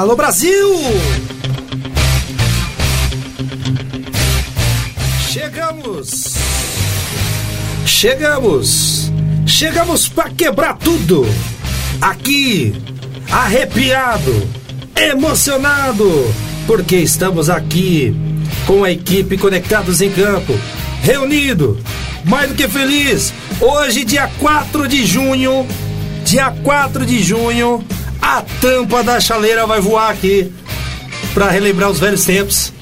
Alô Brasil! Chegamos! Chegamos! Chegamos para quebrar tudo! Aqui, arrepiado, emocionado, porque estamos aqui com a equipe Conectados em Campo, reunido, mais do que feliz. Hoje, dia 4 de junho, dia 4 de junho, a tampa da chaleira vai voar aqui para relembrar os velhos tempos.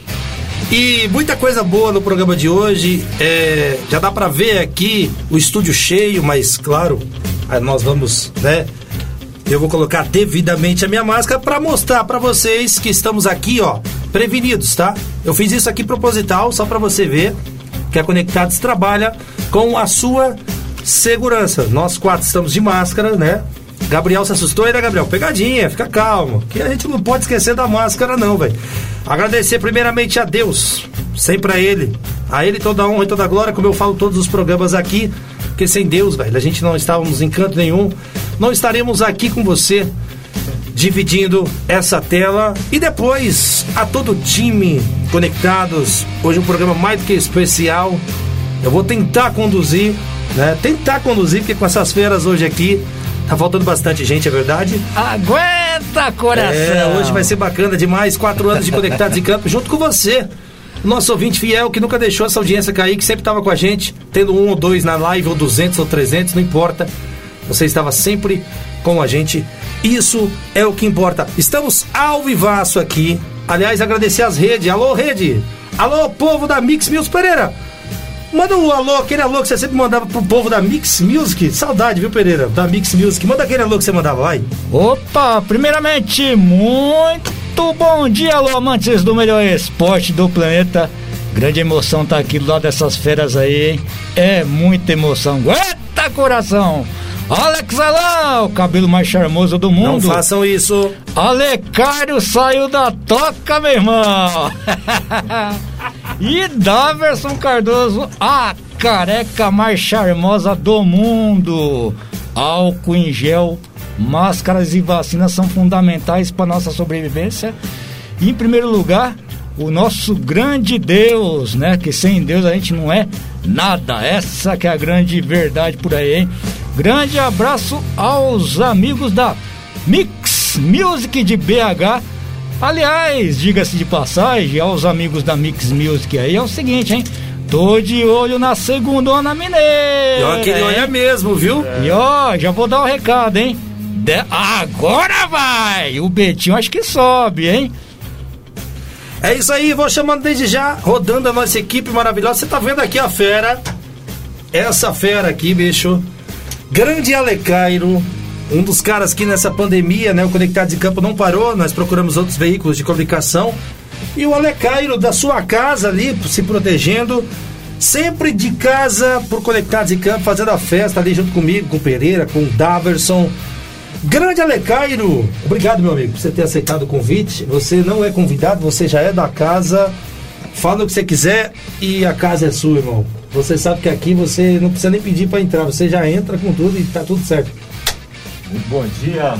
E muita coisa boa no programa de hoje. É, já dá para ver aqui o estúdio cheio, mas claro, nós vamos, né? Eu vou colocar devidamente a minha máscara para mostrar para vocês que estamos aqui, ó, prevenidos, tá? Eu fiz isso aqui proposital só para você ver que a Conectados trabalha com a sua segurança. Nós quatro estamos de máscara, né? Gabriel se assustou aí, né, Gabriel? Pegadinha, fica calmo. Que a gente não pode esquecer da máscara, não, velho. Agradecer primeiramente a Deus, sempre a Ele. A Ele toda a honra e toda a glória, como eu falo todos os programas aqui. Porque sem Deus, velho, a gente não estávamos em canto nenhum. Não estaremos aqui com você, dividindo essa tela. E depois, a todo o time conectados. Hoje um programa mais do que especial. Eu vou tentar conduzir, né? Tentar conduzir, porque com essas feiras hoje aqui Tá faltando bastante gente, é verdade? Aguenta, coração! É, hoje vai ser bacana demais. Quatro anos de Conectados em Campo, junto com você. Nosso ouvinte fiel que nunca deixou essa audiência cair, que sempre estava com a gente, tendo um ou dois na live, ou duzentos ou trezentos, não importa. Você estava sempre com a gente. Isso é o que importa. Estamos ao vivaço aqui. Aliás, agradecer as redes. Alô, rede! Alô, povo da Mix Mills Pereira! Manda um alô, aquele alô que você sempre mandava pro povo da Mix Music. Saudade, viu, Pereira? Da Mix Music. Manda aquele alô que você mandava, vai. Opa, primeiramente, muito bom dia, alô, amantes do melhor esporte do planeta. Grande emoção tá aqui lá dessas feras aí, hein? É muita emoção. Aguenta, coração! Alex Alain, o cabelo mais charmoso do mundo. Não façam isso. Alecário saiu da toca, meu irmão. e Daverson Cardoso, a careca mais charmosa do mundo. Álcool em gel, máscaras e vacinas são fundamentais para nossa sobrevivência. E, em primeiro lugar, o nosso grande Deus, né? Que sem Deus a gente não é nada. Essa que é a grande verdade por aí, hein? Grande abraço aos amigos da Mix Music de BH. Aliás, diga-se de passagem, aos amigos da Mix Music aí, é o seguinte, hein? Tô de olho na segunda mineira. E ó, aquele olha mesmo, viu? É. E ó, já vou dar o um recado, hein? De... Agora vai! O Betinho acho que sobe, hein? É isso aí, vou chamando desde já, rodando a nossa equipe maravilhosa. Você tá vendo aqui a fera? Essa fera aqui, bicho. Grande Alecairo, um dos caras que nessa pandemia, né, o Conectados de Campo não parou, nós procuramos outros veículos de comunicação. E o Alecairo da sua casa ali, se protegendo, sempre de casa por Conectados de Campo, fazendo a festa ali junto comigo, com o Pereira, com o Daverson. Grande Alecairo, obrigado meu amigo por você ter aceitado o convite. Você não é convidado, você já é da casa. Fala o que você quiser e a casa é sua, irmão. Você sabe que aqui você não precisa nem pedir para entrar, você já entra com tudo e tá tudo certo. Muito bom dia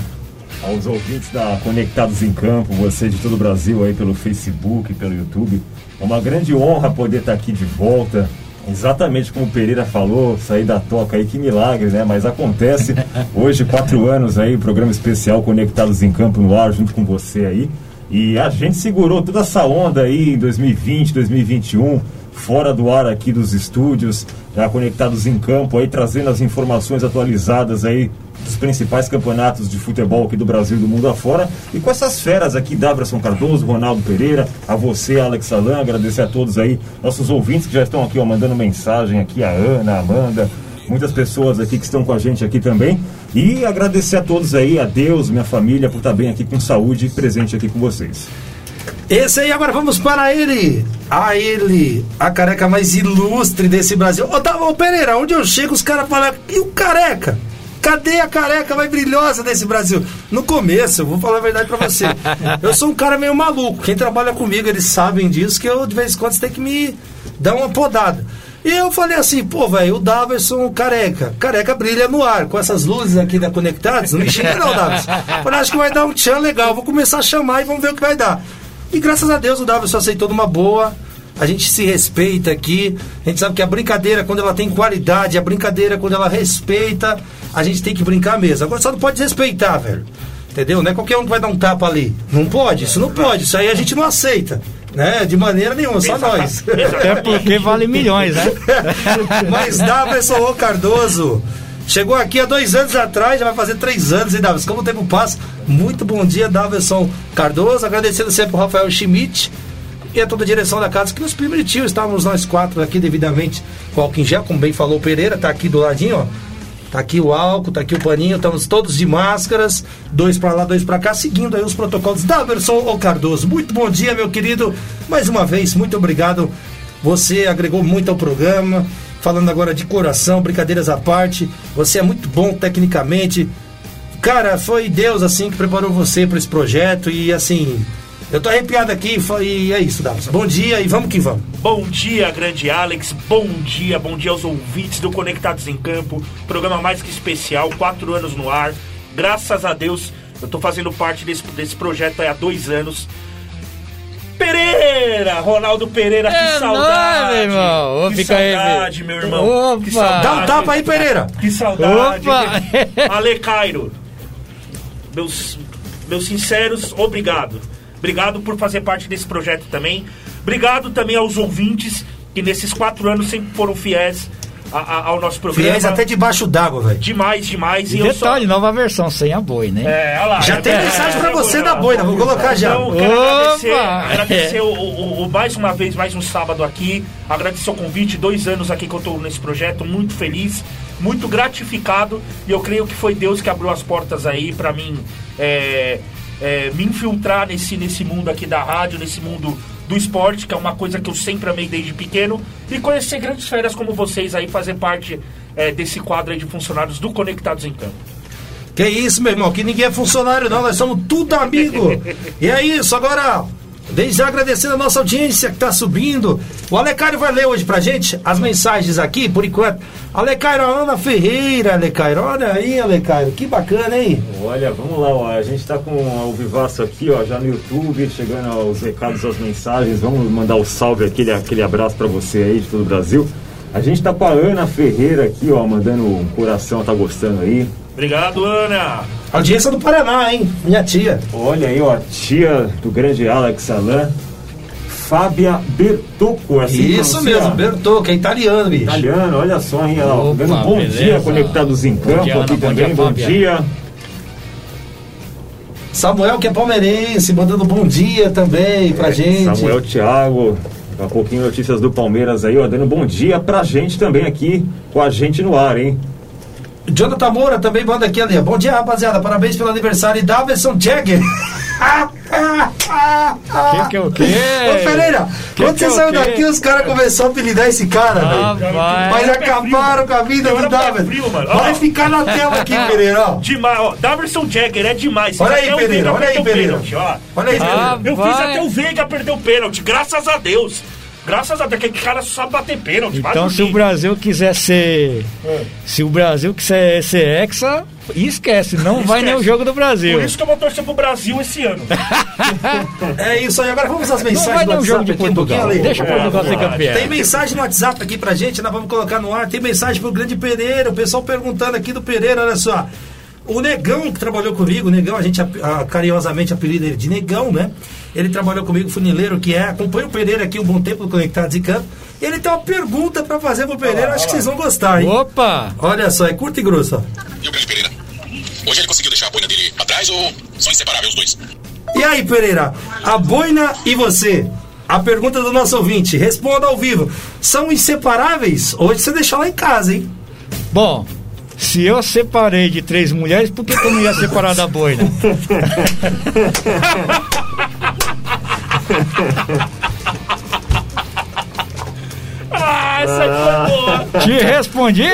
aos ouvintes da Conectados em Campo, você de todo o Brasil aí pelo Facebook, pelo YouTube. É uma grande honra poder estar aqui de volta. Exatamente como o Pereira falou, sair da toca aí, que milagre, né? Mas acontece. Hoje, quatro anos aí, programa especial Conectados em Campo no ar, junto com você aí. E a gente segurou toda essa onda aí em 2020, 2021 fora do ar aqui dos estúdios, já conectados em campo aí, trazendo as informações atualizadas aí dos principais campeonatos de futebol aqui do Brasil e do mundo afora. E com essas feras aqui, Daverson Cardoso, Ronaldo Pereira, a você, Alex Alan, agradecer a todos aí, nossos ouvintes que já estão aqui ó, mandando mensagem aqui, a Ana, a Amanda, muitas pessoas aqui que estão com a gente aqui também. E agradecer a todos aí, a Deus, minha família, por estar bem aqui com saúde e presente aqui com vocês. Esse aí, agora vamos para ele. A ele, a careca mais ilustre desse Brasil. Ô, tá, ô Pereira, onde eu chego, os caras falam, e o careca? Cadê a careca mais brilhosa desse Brasil? No começo, eu vou falar a verdade pra você. Eu sou um cara meio maluco. Quem trabalha comigo, eles sabem disso, que eu de vez em quando tem que me dar uma podada. E eu falei assim, pô, velho, o Daverson careca. Careca brilha no ar, com essas luzes aqui da Conectados. Não me xinga não, Daverson. Falei, acho que vai dar um tchan legal. Vou começar a chamar e vamos ver o que vai dar. E graças a Deus o Daverson aceitou numa boa. A gente se respeita aqui. A gente sabe que a brincadeira, quando ela tem qualidade, a brincadeira, quando ela respeita, a gente tem que brincar mesmo. Agora só não pode respeitar, velho. Entendeu? Não é qualquer um que vai dar um tapa ali. Não pode, isso não pode. Isso aí a gente não aceita. Né? De maneira nenhuma, só nós. Até porque vale milhões, né? Mas Daverson O Cardoso chegou aqui há dois anos atrás, já vai fazer três anos, hein, Daverson? Como o tempo passa. Muito bom dia, Daverson Cardoso. Agradecendo sempre o Rafael Schmidt e a toda a direção da casa que nos permitiu. Estávamos nós quatro aqui devidamente com álcool em gel, como bem falou o Pereira, tá aqui do ladinho, ó. Tá aqui o álcool, tá aqui o paninho, estamos todos de máscaras, dois para lá, dois para cá, seguindo aí os protocolos da Verson O Cardoso. Muito bom dia, meu querido. Mais uma vez, muito obrigado. Você agregou muito ao programa. Falando agora de coração, brincadeiras à parte. Você é muito bom tecnicamente. Cara, foi Deus assim que preparou você para esse projeto e assim, eu tô arrepiado aqui e é isso, Davos. Bom dia e vamos que vamos. Bom dia, grande Alex. Bom dia, bom dia aos ouvintes do Conectados em Campo. Programa mais que especial, quatro anos no ar. Graças a Deus, eu tô fazendo parte desse, desse projeto há dois anos. Pereira! Ronaldo Pereira, que É saudade! nóis, meu irmão. Ô, que fica aí, saudade, filho. meu irmão. Opa! Que saudade. Dá um tapa aí, Pereira. Que saudade. Opa! Ale Cairo, meus, meus sinceros, obrigado. Obrigado por fazer parte desse projeto também. Obrigado também aos ouvintes que nesses quatro anos sempre foram fiéis a- a- ao nosso programa. Fiéis até debaixo d'água, velho. Demais, demais. E eu só- detalhe, nova versão, sem a boi, né? É, olha lá. Já tem É, mensagem pra é, você é, da boina, vou colocar já. Então, quero Opa! agradecer, agradecer o, o- o- mais uma vez, mais um sábado aqui. Agradecer o convite, dois anos aqui que eu estou nesse projeto, muito feliz, muito gratificado. E eu creio que foi Deus que abriu as portas aí para mim é, é, me infiltrar nesse, nesse mundo aqui da rádio, nesse mundo do esporte, que é uma coisa que eu sempre amei desde pequeno. E conhecer grandes férias como vocês aí, fazer parte é, desse quadro aí de funcionários do Conectados em Campo. Que isso, meu irmão, que ninguém é funcionário, não, nós somos tudo amigo. E é isso, agora, desde já agradecendo a nossa audiência que tá subindo. O Alecário vai ler hoje pra gente as mensagens aqui, por enquanto. Alecário, Ana Ferreira, Alecário, olha aí, Alecário, que bacana, hein? Olha, vamos lá, ó. a gente tá com o Vivaço aqui, ó, já no YouTube, chegando aos recados, às mensagens. Vamos mandar o salve, aquele, aquele abraço pra você aí de todo o Brasil. A gente tá com a Ana Ferreira aqui, ó, mandando um coração, tá gostando aí. Obrigado, Ana! Audiência do Paraná, hein? Minha tia. Olha aí, ó, a tia do grande Alex Alain, Fábia Bertocco, assim Isso pronuncia? mesmo, Bertô, que é italiano, bicho. Italiano, olha só, hein? Ela, Opa, dando um bom beleza. dia, conectados em campo dia, aqui Ana, bom também, dia, bom dia. Samuel, que é palmeirense, mandando bom dia também pra gente. É, Samuel Thiago, daqui a pouquinho notícias do Palmeiras aí, ó, dando bom dia pra gente também aqui, com a gente no ar, hein? Jonathan Moura também manda aqui ali. Bom dia, rapaziada. Parabéns pelo aniversário. E Davidson Jagger. Que que é o quê? Ô Pereira, Que quando que você é o saiu daqui, os caras começaram a apelidar esse cara, velho. Rapaz. Mas acabaram com a vida do mano. Vai ficar na tela aqui, Pereira, ó. Demais, ó. Daverson Jagger é demais. Você Olha aí, Pereira, olha aí, Pereira. Olha aí, Pereira. Ah, Eu fiz até o Veiga perder o pênalti, graças a Deus. Graças a Deus, que aquele cara só sabe bater pênalti. vai Então, se o. Brasil quiser ser. É. Se o Brasil quiser ser hexa, esquece, não vai nem o jogo do Brasil. Por isso que eu vou torcer pro Brasil esse ano. É isso aí. Agora vamos às Não mensagens vai do nem o jogo de um Portugal. Ale. Deixa o Portugal ser lá. campeão. Tem mensagem no WhatsApp aqui pra gente, nós vamos colocar no ar. Tem mensagem pro grande Pereira, o pessoal perguntando aqui do Pereira, olha só. O Negão, que trabalhou comigo, o Negão, a gente ap- ah, carinhosamente apelida ele de Negão, né? Ele trabalhou comigo, funileiro, que é, acompanha o Pereira aqui um bom tempo no Conectados e Campo. E ele tem uma pergunta pra fazer pro Pereira, acho que vocês vão gostar, hein? Opa! Olha só, é curta e grossa. E o grande Pereira? Hoje ele conseguiu deixar a boina dele atrás ou são inseparáveis os dois? E aí, Pereira, a boina e você? A pergunta do nosso ouvinte, responda ao vivo. São inseparáveis? Hoje você deixou lá em casa, hein? Bom, se eu separei de três mulheres, por que, que eu não ia separar da boina? Ah, essa foi boa. Te respondi?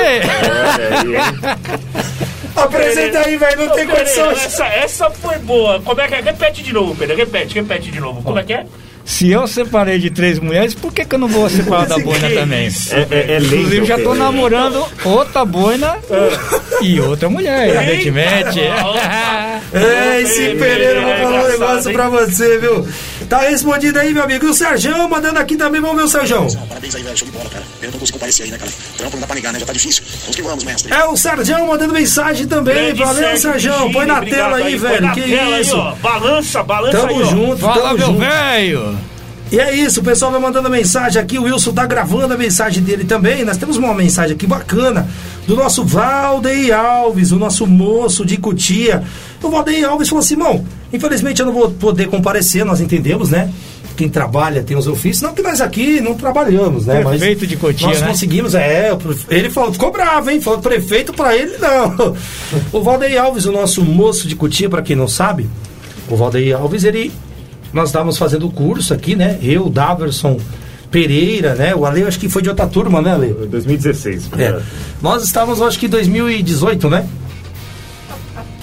Apresenta aí, velho, não tem condições. Essa, essa foi boa. Como é que é? Repete de novo, Pedro. Repete, repete de novo. Como é que é? Se eu separei de três mulheres, por que, que eu não vou separar da boina também? É, é, é Inclusive, já tô Pereira. namorando outra boina e outra mulher, evidentemente. É, esse Pereira, eu vou falar um negócio pra você, viu? Tá respondido aí, meu amigo. E o Serjão mandando aqui também, vamos ver o Serjão. Parabéns aí, velho. Show de bola, cara. Pena não conseguir comparecer aí, né, cara? Trampo não dá pra negar, né? Já tá difícil. Vamos que vamos, mestre. É o Serjão mandando mensagem também. Grande Valeu, Sérgio Serjão. Põe na obrigado tela aí, põe velho. na Que tela isso? Aí, ó. Balança, balança Tamo aí, ó. junto, Fala, tamo meu junto. velho! E é isso, o pessoal vai mandando mensagem aqui. O Wilson tá gravando a mensagem dele também. Nós temos uma mensagem aqui bacana do nosso Valdeir Alves, o nosso moço de Cutia. O Valdeir Alves falou assim: irmão, infelizmente eu não vou poder comparecer, nós entendemos, né? Quem trabalha tem os ofícios. Não que nós aqui não trabalhamos, né? Mas Prefeito de Cotia, Nós né? conseguimos, é. Ele falou, ficou bravo, hein? Falou prefeito pra ele, não. O Valdeir Alves, o nosso moço de Cutia, pra quem não sabe, o Valdeir Alves, ele. Nós estávamos fazendo o curso aqui, né? Eu, Daverson Pereira, né? O Ale, eu acho que foi de outra turma, né, Ale? 2016. É. Nós estávamos, eu acho que em 2018, né?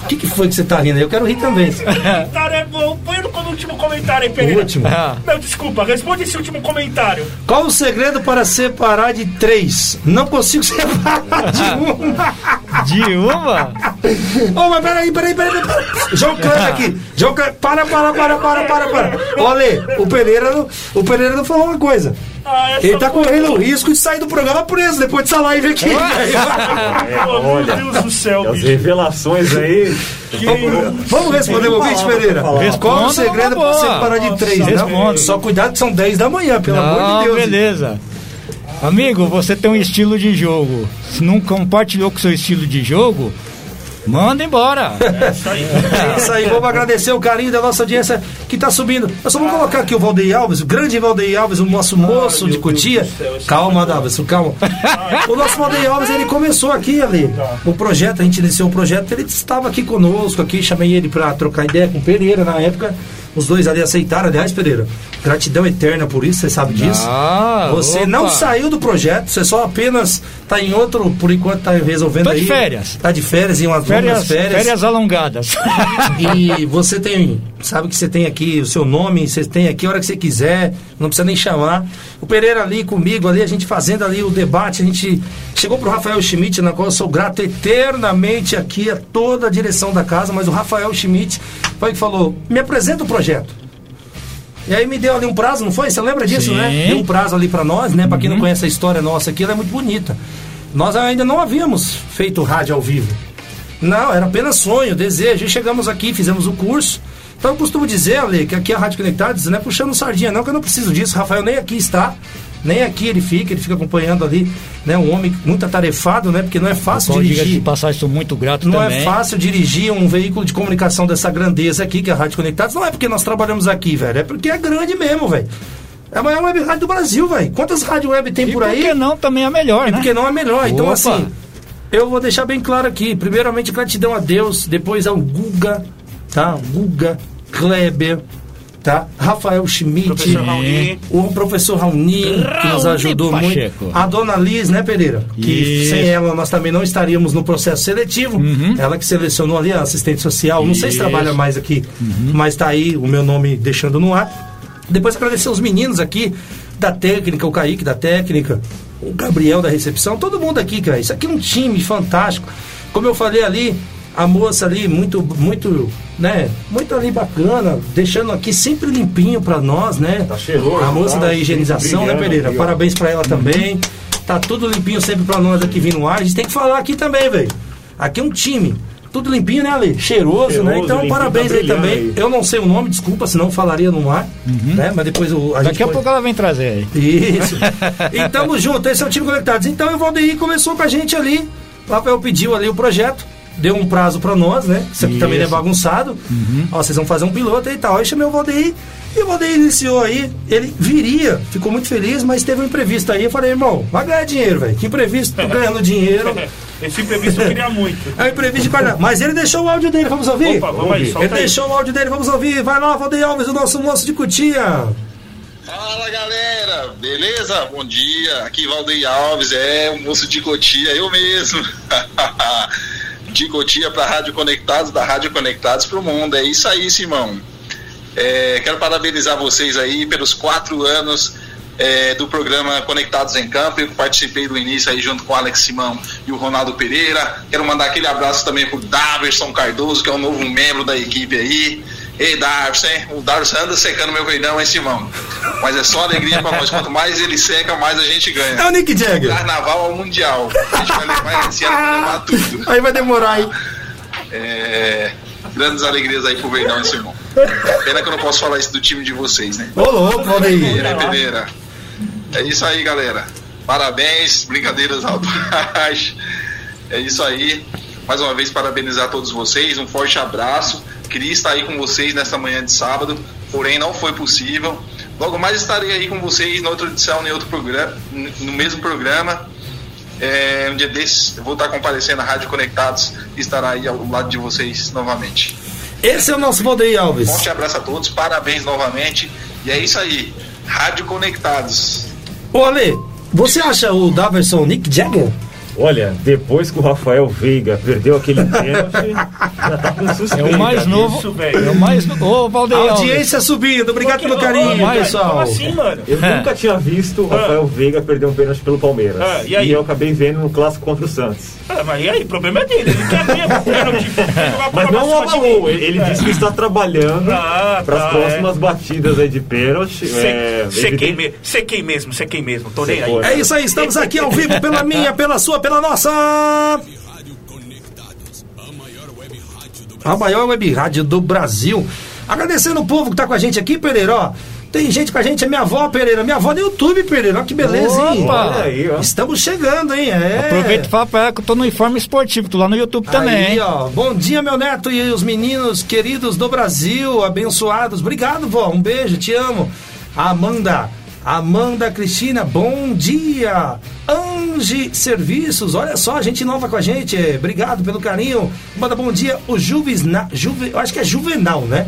O que, que foi que você tá rindo aí? Eu quero rir também. Comentário é bom. Põe no último comentário aí, O Pereira. último. Ah, Não, desculpa, responde esse último comentário. Qual o segredo para separar de três? Não consigo separar de uma. de uma? Ô, mas peraí, peraí, peraí, peraí. João Kleber aqui. João para, para, para, para, para, para. Olha, o Pereira, o Pereira não falou uma coisa. Ah, Ele tá correndo o risco de sair do programa preso depois dessa live aqui. É, Oh, meu olha, Deus do céu, as bicho. revelações aí. Vamos responder o ouvinte, Pereira. Qual o Responda segredo numa para boa. separar de três? Não, Responda. só cuidado que são 10 da manhã, pelo amor Não, de Deus. beleza. Amigo, você tem um estilo de jogo. Se não compartilhou com seu estilo de jogo, manda embora. Isso aí. É isso aí, vamos agradecer o carinho da nossa audiência que tá subindo. Eu só vou colocar aqui o Valdeir Alves, o grande Valdeir Alves, o nosso moço de Cotia. Céu, Calma, Davidson, calma. O nosso Valdeir Alves, ele começou aqui, ali. O projeto, a gente iniciou o projeto, ele estava aqui conosco, aqui, chamei ele pra trocar ideia com o Pereira na época. Os dois ali aceitaram, aliás, Pereira. Gratidão eterna por isso, você sabe disso. Ah, Você opa. não saiu do projeto, você só apenas tá em outro, por enquanto tá resolvendo Tô aí. de férias. Tá de férias em umas Férias, férias. férias alongadas. E você tem, sabe que você tem aqui o seu nome, você tem aqui a hora que você quiser, não precisa nem chamar. O Pereira ali comigo, ali, a gente fazendo ali o debate, a gente chegou pro Rafael Schmidt, na qual eu sou grato eternamente aqui a toda a direção da casa, mas o Rafael Schmidt foi que falou: me apresenta o projeto. E aí me deu ali um prazo, não foi? Você lembra disso, Sim. né? Deu um prazo ali pra nós, né? Pra quem não conhece a história nossa aqui, ela é muito bonita. Nós ainda não havíamos feito rádio ao vivo. Não, era apenas sonho, desejo. E chegamos aqui, fizemos o curso. Então eu costumo dizer, Ale, que aqui a Rádio Conectados não é puxando sardinha, não, que eu não preciso disso. Rafael nem aqui está, nem aqui ele fica, ele fica acompanhando ali, né? Um homem muito atarefado, né? Porque não é fácil diga de dirigir. passagem, sou muito grato Não também. é fácil dirigir um veículo de comunicação dessa grandeza aqui, que é a Rádio Conectados. Não é porque nós trabalhamos aqui, velho. É porque é grande mesmo, velho. É a maior web rádio do Brasil, velho. Quantas rádio web tem E por aí? que não também é melhor, E né? porque não é melhor. Então, Opa. assim, eu vou deixar bem claro aqui. Primeiramente, gratidão a Deus, depois ao Guga, tá? Guga, Kleber, tá? Rafael Schmidt, Professor Raoni. o professor Raoni, que nos ajudou Pacheco. muito. A dona Liz, né, Pereira? Que Isso. sem ela nós também não estaríamos no processo seletivo. Uhum. Ela que selecionou ali a assistente social. Não sei se Isso. Uhum. trabalha mais aqui, mas tá aí o meu nome deixando no ar. Depois agradecer os meninos aqui da técnica, o Kaique da técnica, o Gabriel da recepção, todo mundo aqui, cara. Isso aqui é um time fantástico. Como eu falei ali, a moça ali, muito, muito, né? Muito ali bacana, deixando aqui sempre limpinho pra nós, né? Tá cheiroso, A moça tá? da higienização, né, Pereira? Parabéns pra ela também. Tá tudo limpinho sempre pra nós aqui vindo no ar. A gente tem que falar aqui também, velho. Aqui é um time. Tudo limpinho, né, Ale? Cheiroso, Cheiroso, né? Então, limpinho, parabéns tá aí também. aí. Eu não sei o nome, desculpa, senão falaria no ar, né? Mas depois o, a gente Daqui a pode- pouco ela vem trazer aí. Isso. E tamo junto, esse é o time Conectados. Então o Valdeir começou com a gente ali. O Rafael pediu ali o projeto. Deu um prazo pra nós, né? Isso aqui também é Isso. Uhum. bagunçado. Ó, vocês vão fazer um piloto e tal. Aí chamei o Valdeir. E o Valdeir iniciou aí. Ele viria, ficou muito feliz, mas teve um imprevisto aí. Eu falei, irmão, vai ganhar dinheiro, velho. Que imprevisto, tô ganhando dinheiro. Esse imprevisto eu queria muito. É um imprevisto de qualidade. Mas ele deixou o áudio dele, vamos ouvir? Opa, vamos aí, ele aí. deixou o áudio dele, vamos ouvir. Vai lá, Valdeir Alves, o nosso moço de cutia. Fala galera, beleza? Bom dia, aqui Valdeir Alves, é o moço de Cotia, eu mesmo. de Cotia para Rádio Conectados, da Rádio Conectados para o mundo, é isso aí, Simão. É, quero parabenizar vocês aí pelos quatro anos é, do programa Conectados em Campo. Eu participei do início aí junto com o Alex Simão e o Ronaldo Pereira. Quero mandar aquele abraço também pro Daverson Cardoso, que é o novo membro da equipe aí. Ei, Darcy, hein? O Darcy anda secando meu verdão, hein, Simão? Mas é só alegria pra nós. Quanto mais ele seca, mais a gente ganha. É o Nick Jagger. Carnaval ao Mundial. A gente vai levar esse ano pra levar tudo. Aí vai demorar, hein? É, grandes alegrias aí pro Verdão e Simão. Pena que eu não posso falar isso do time de vocês, né? Ô, louco, Valdeir. Pereira, Pereira. É isso aí, galera. Parabéns, brincadeiras parte. É isso aí. Mais uma vez, parabenizar todos vocês. Um forte abraço. Queria estar aí com vocês nesta manhã de sábado, porém não foi possível. Logo mais estarei aí com vocês na outra edição, em outro programa, no mesmo programa. É, um dia desses eu vou estar comparecendo à Rádio Conectados e estará aí ao lado de vocês novamente. Esse é o nosso Valdeir Alves. Forte abraço a todos, parabéns novamente. E é isso aí. Rádio Conectados. Ô, Ale, você acha o Daverson Nick Jagger? Olha, depois que o Rafael Veiga perdeu aquele pênalti, já tá com suspeita. É o mais novo. Isso, velho. é o mais novo. Ô, Valdeir. Audiência subindo, obrigado pelo carinho, Mas, pessoal. Como assim, mano? Eu nunca tinha visto o Rafael Veiga perder um pênalti pelo Palmeiras. Ah, e aí? eu acabei vendo no clássico contra o Santos. Ah, mas e aí? O problema é dele. Ele quer ver o pênalti. Mas não o abalou, ele, ele disse que está trabalhando Ah, para as tá, próximas batidas aí de pênalti. é, Sequei evidente- me- sequei mesmo, sequei mesmo. Tô nem aí. É isso aí, estamos aqui ao vivo pela minha, pela sua, pela nossa. A maior web rádio do Brasil. Agradecendo o povo que tá com a gente aqui, Pereira. Ó, tem gente com a gente, é minha avó, Pereira. Minha avó no YouTube, Pereira. Ó, que beleza, hein? Opa! Olha aí. Estamos chegando, hein? É. Aproveita e fala pra ela que eu tô no uniforme esportivo, tô lá no YouTube também, Aí, hein? ó. Bom dia, meu neto e os meninos queridos do Brasil, abençoados. Obrigado, vó. Um beijo, te amo. Amanda, Amanda Cristina, bom dia. Ange Serviços, olha só, gente nova com a gente. Obrigado pelo carinho. Manda bom dia. O Juvenal, Juve, eu acho que é Juvenal, né?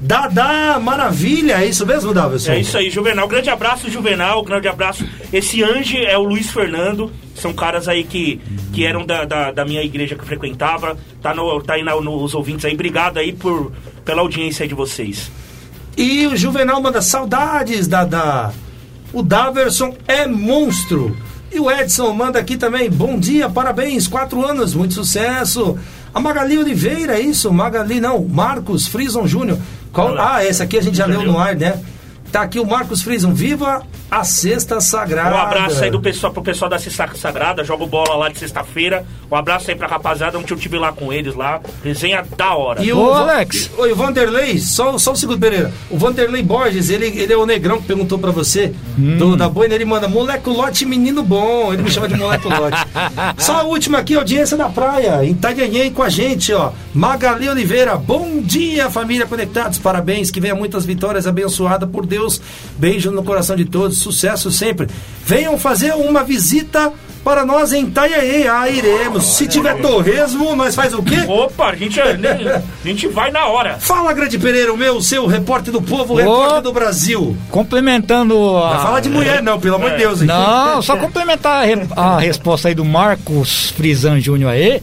Dadá, maravilha, é isso mesmo, Davidson? É isso aí, Juvenal. Grande abraço, Juvenal. Grande abraço. Esse Ange é o Luiz Fernando. São caras aí que, que eram da, da, da minha igreja que eu frequentava. Tá, no, tá aí na- nos ouvintes aí. Obrigado aí por, pela audiência de vocês. E o Juvenal manda saudades, Dadá. O Daverson é monstro. E o Edson manda aqui também, bom dia, parabéns, quatro anos, muito sucesso. A Magali Oliveira, é isso? Magali, não, Marcos Frison Júnior. Qual-. Ah, essa aqui a gente já leu? no ar, né? Tá aqui o Marcos Frison, viva a Sexta Sagrada. Um abraço aí do pessoal, pro pessoal da Sexta Sagrada. Jogo bola lá de sexta-feira. Um abraço aí pra rapaziada. Ontem eu tive lá com eles lá. Resenha da hora. E Ô, o, Alex. Oi, o Vanderlei, só, só um segundo, Pereira. O Vanderlei Borges, ele, ele é o negrão que perguntou pra você Hum. do, da boina. Ele manda moleculote menino bom. Ele me chama de moleculote. só a última aqui, audiência da praia, em Itanhanhém com a gente, ó. Magali Oliveira, bom dia, família Conectados. Parabéns, que venha muitas vitórias, abençoada por Deus. Beijo no coração de todos, sucesso sempre. Venham fazer uma visita para nós em Itanhanhém. Ah, iremos. Se tiver torresmo, nós faz o quê? Opa, a gente, nem- a gente vai na hora. Fala, Grande Pereira, o meu, o seu repórter do povo, Ô. repórter do Brasil. Complementando a. Não fala de mulher, não, pelo amor de Deus. hein? Não, só complementar a, re- a resposta aí do Marcos Frisan Júnior aí.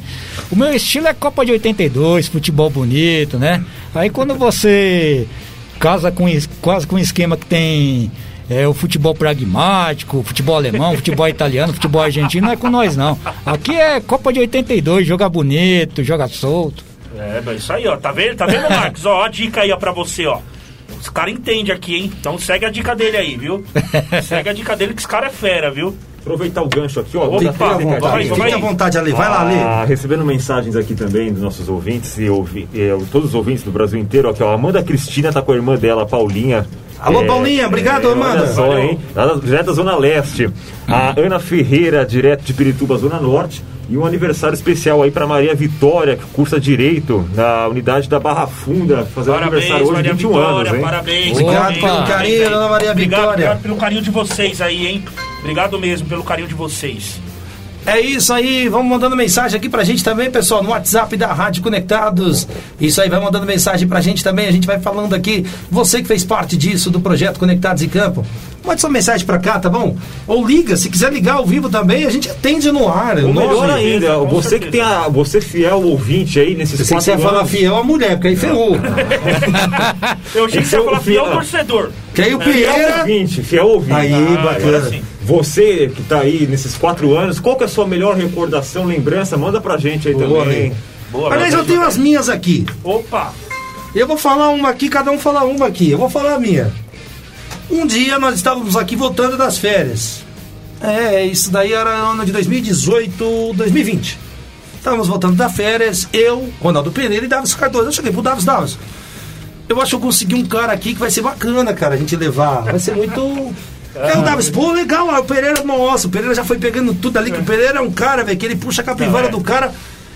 O meu estilo é Copa de 82, futebol bonito, né? Aí quando você casa com quase com um esquema que tem é, o futebol pragmático, o futebol alemão, o futebol italiano, o futebol argentino, não é com nós não. Aqui é Copa de 82, joga bonito, joga solto. É, mas isso aí, ó. Tá vendo, tá vendo, Marcos? Ó, a dica aí, ó, pra você, ó. Os caras entendem aqui, hein? Então segue a dica dele aí, viu? Segue a dica dele que esse cara é fera, viu? Aproveitar o gancho aqui, ó. Opa, fica à vontade, vai. Fique à vontade, Ali. Vai lá, Ali. Ah, recebendo mensagens aqui também dos nossos ouvintes e ouvi, eh, todos os ouvintes do Brasil inteiro. Aqui, ó, a Amanda Cristina tá com a irmã dela, Paulinha. Alô, Paulinha, obrigado, Amanda. Olha só, hein? Lá da- direto da Zona Leste. A Ana Ferreira, direto de Pirituba, Zona Norte. E um aniversário especial aí para Maria Vitória, que cursa Direito na unidade da Barra Funda, fazendo Parabéns, aniversário hoje, Maria 21 Vitória, anos, hein? parabéns. Obrigado pelo parabéns carinho, dona Maria Obrigado, Vitória. Obrigado pelo carinho de vocês aí, hein? Obrigado mesmo pelo carinho de vocês. É isso aí, vamos mandando mensagem aqui pra gente também, pessoal, no WhatsApp da Rádio Conectados. Isso aí, vai mandando mensagem pra gente também, a gente vai falando aqui. Você que fez parte disso, do projeto Conectados em Campo. Mande sua mensagem pra cá, tá bom? Ou liga, se quiser ligar ao vivo também, a gente atende no ar. Ou melhor ainda, com você que certeza. tem a. Você fiel ouvinte aí nesses Se você quatro falar anos. fiel a mulher, porque aí ferrou. Eu achei que você ia é falar fiel fiel. torcedor. Que aí o Fiel ouvinte, fiel ouvinte. Aí, Ah, bacana. Você que tá aí nesses quatro anos, qual que é a sua melhor recordação, lembrança? Manda pra gente aí Boa, também. Rei. Boa, Aliás, eu tenho as minhas aqui. Opa! Eu vou falar uma aqui, cada um fala uma aqui. Eu vou falar a minha. Um dia nós estávamos aqui voltando das férias. É, isso daí era ano de 2018, 2020. Estávamos voltando das férias, eu, Ronaldo Pereira e Davis Cardoso. Eu cheguei pro Davis Davis. Eu acho que eu consegui um cara aqui que vai ser bacana, cara, a gente levar. Vai ser muito. É, o Davis, pô, legal, o Pereira, nossa, o Pereira já foi pegando tudo ali, que o Pereira é um cara, velho, que ele puxa a capivara é. do cara,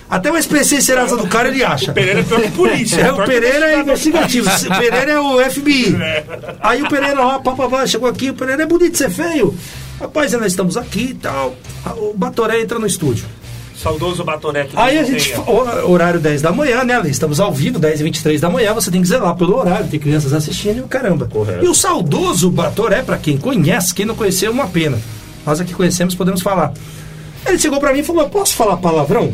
até o SPC Serasa do cara ele acha. O Pereira é pior que polícia. É, o Pereira é investigativo. O Pereira é o FBI. Aí o Pereira, ó, papapá, chegou aqui. O Pereira é bonito de ser feio. Rapaz, nós estamos aqui e tal. O Batoré entra no estúdio. Saudoso Batoré. Aí a gente, horário 10 da manhã, né? Estamos ao vivo, 10 e 23 da manhã. Você tem que zelar pelo horário, tem crianças assistindo e o caramba. Correto. E o saudoso Batoré, pra quem conhece, quem não conheceu, é uma pena. Nós aqui conhecemos, podemos falar. Ele chegou pra mim e falou: Posso falar palavrão?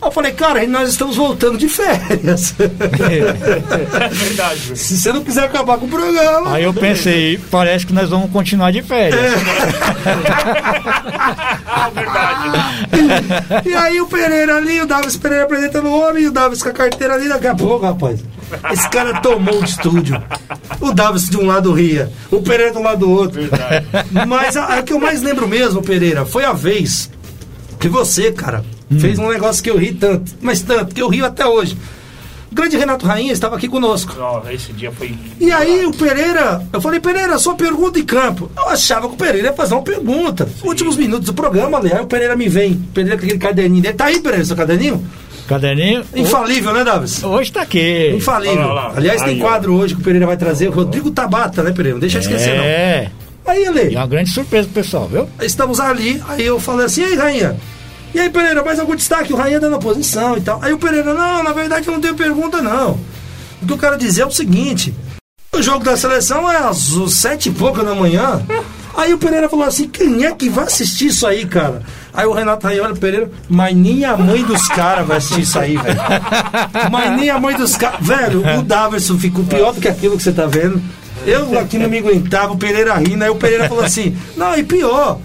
Eu falei, cara, nós estamos voltando de férias. É verdade. Se você não quiser acabar com o programa. Aí eu pensei, parece que nós vamos continuar de férias. Ah, verdade. E aí o Pereira ali, o Davis Pereira apresentando o homem, e o Davis com a carteira ali, daqui a pouco, rapaz. Esse cara tomou o estúdio. O Davis de um lado ria, o Pereira do lado do outro. Verdade. Mas a, a que eu mais lembro mesmo, Pereira, foi a vez que você, cara, fez um negócio que eu ri tanto, mas tanto, que eu rio até hoje. O grande Renato Rainha estava aqui conosco. Ó, esse dia foi. E aí o Pereira, eu falei, Pereira, sua pergunta em campo. Eu achava que o Pereira ia fazer uma pergunta. Últimos minutos do programa, aliás, o Pereira me vem. Pereira com aquele caderninho dele. Tá aí, Pereira, seu caderninho? Caderninho. Infalível, né, Davis? Hoje tá aqui. Infalível. Olha lá, olha lá. Aliás, tem Aí, quadro hoje que o Pereira vai trazer, o Rodrigo Tabata, né, Pereira? Não deixa eu esquecer, não. É. Aí, E é Ale, uma grande surpresa pro pessoal, viu? estamos ali, aí eu falei assim, e aí, Rainha? E aí, Pereira, mais algum destaque? O Rainha dando a posição e tal. Aí o Pereira, não, na verdade eu não tenho pergunta, não. O que eu quero dizer é o seguinte: o jogo da seleção é às sete e pouca da manhã. Aí o Pereira falou assim: quem é que vai assistir isso aí, cara? Aí o Renato aí olha o Pereira, mas nem a mãe dos caras vai assistir isso aí, velho. Mas nem a mãe dos caras. Velho, o Daverson ficou pior do que aquilo que você tá vendo. Eu aqui não me aguentava, o Pereira rindo, aí o Pereira falou assim: não, e pior.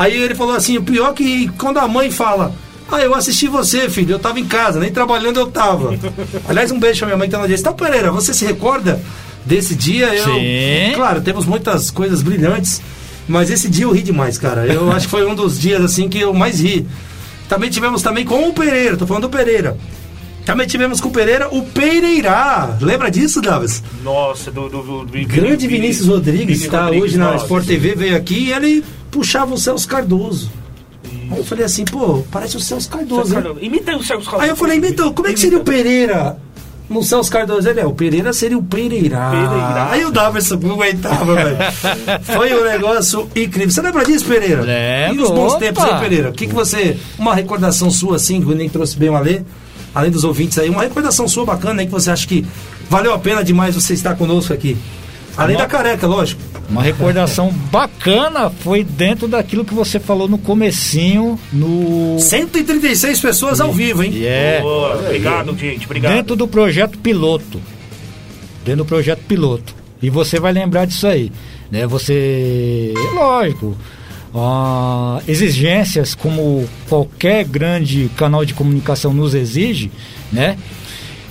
Aí ele falou assim: o pior que quando a mãe fala. Ah, eu assisti você, filho. Eu tava em casa, nem trabalhando eu tava. Aliás, um beijo pra minha mãe que tá no dia. Então, Pereira, você se recorda desse dia? Eu, Sim. Claro, temos muitas coisas brilhantes, mas esse dia eu ri demais, cara. Eu acho que foi um dos dias assim que eu mais ri. Também tivemos também com o Pereira, tô falando do Pereira. Também tivemos com o Pereira o Pereira. Lembra disso, Davis? Nossa, do. do, do, do Grande Vinícius Rodrigues Vini está Rodrigues, hoje na nossa. Sport TV, veio aqui e ele puxava o Celso Cardoso. Aí eu falei assim, pô, parece o Celso Cardoso. hein? Imita o Celso Cardoso. Aí eu falei, então, como é que seria o Pereira? No Celso Cardoso, ele é, o Pereira seria o Pereira. Pereira. Aí o Daverson não aguentava, velho. Foi um negócio incrível. Você lembra disso, Pereira? Lembro, E nos bons opa. tempos aí, Pereira? O que, que você. Uma recordação sua, assim, que o nem trouxe bem o Alê, além dos ouvintes aí, uma recordação sua bacana aí que você acha que valeu a pena demais você estar conosco aqui. Além Uma- da careca, lógico. Uma recordação bacana foi dentro daquilo que você falou no comecinho, no 136 pessoas ao vivo, hein? E é Boa, obrigado, gente. Obrigado. dentro do projeto piloto. Dentro do projeto piloto. E você vai lembrar disso aí, né? Você, lógico, ah, exigências como qualquer grande canal de comunicação nos exige, né?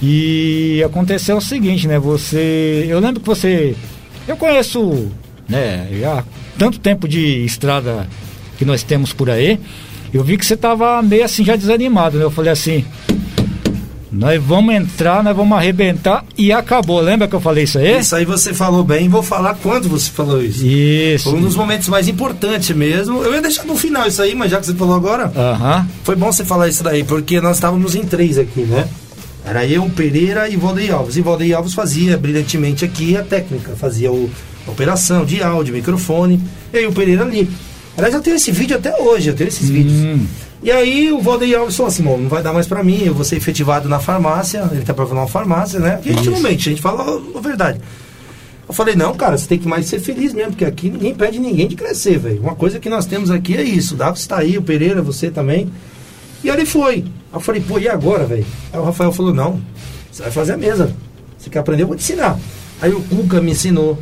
E aconteceu o seguinte, né? Você, eu lembro que você, eu conheço, né? Já tanto tempo de estrada que nós temos por aí. Eu vi que você tava meio assim já desanimado, né? Eu falei assim, nós vamos entrar, nós vamos arrebentar e acabou. Lembra que eu falei isso aí? Isso aí você falou bem, vou falar quando você falou isso. Isso. Foi um dos momentos mais importantes mesmo. Eu ia deixar no final isso aí, mas já que você falou agora, Aham. foi bom você falar isso daí, porque nós estávamos em três aqui, né? Era eu, Pereira e Valdeir Alves. E Valdeir Alves fazia brilhantemente aqui a técnica, fazia o, operação de áudio, microfone, e o Pereira ali. Aliás, eu tenho esse vídeo até hoje, eu tenho esses vídeos. E aí o Valdeir Alves falou assim, não vai dar mais pra mim, eu vou ser efetivado na farmácia, ele tá pra falar uma farmácia, né? Porque a gente não mente, a gente fala a, verdade. Eu falei, não, cara, você tem que mais ser feliz mesmo, porque aqui ninguém pede ninguém de crescer, velho. Uma coisa que nós temos aqui é isso. O Davi está aí, o Pereira, você também. E ele foi. Aí eu falei, pô, e agora, velho? Aí o Rafael falou, não, você vai fazer a mesa. Você quer aprender, eu vou te ensinar. Aí o Cuca me ensinou.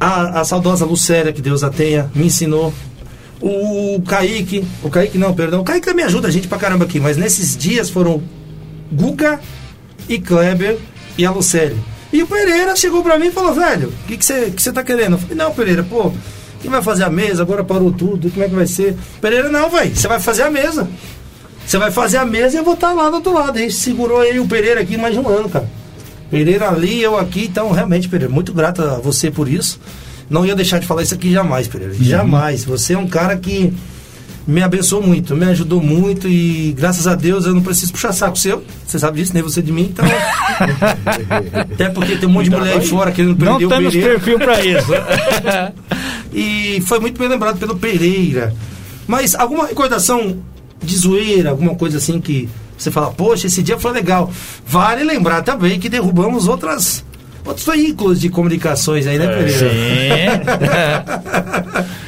A, a saudosa Lucélia, que Deus a tenha, me ensinou. O Kaique, o Kaique não, perdão, o Kaique também ajuda a gente pra caramba aqui, mas nesses dias foram Guga e Kleber e a Lucélia. E o Pereira chegou pra mim e falou, velho, o que você que você tá querendo? Eu falei, não, Pereira, pô, quem vai fazer a mesa? Agora parou tudo, como é que vai ser? Pereira, não, velho, você vai fazer a mesa. Você vai fazer a mesa e eu vou estar lá do outro lado. A gente segurou e o Pereira aqui mais de um ano, cara. Pereira ali, eu aqui, então realmente, Pereira, muito grato a você por isso. Não ia deixar de falar isso aqui jamais, Pereira. Jamais. Você é um cara que me abençoou muito, me ajudou muito e graças a Deus eu não preciso puxar saco seu. Você sabe disso, nem você de mim, então. Até porque tem um monte de mulher aí fora querendo prender Não o temos Pereira. perfil pra isso. E foi muito bem lembrado pelo Pereira. Mas alguma recordação de zoeira, alguma coisa assim que você fala, poxa, esse dia foi legal. Vale lembrar também que derrubamos outras, outros veículos de comunicações aí, né, Pereira? Sim.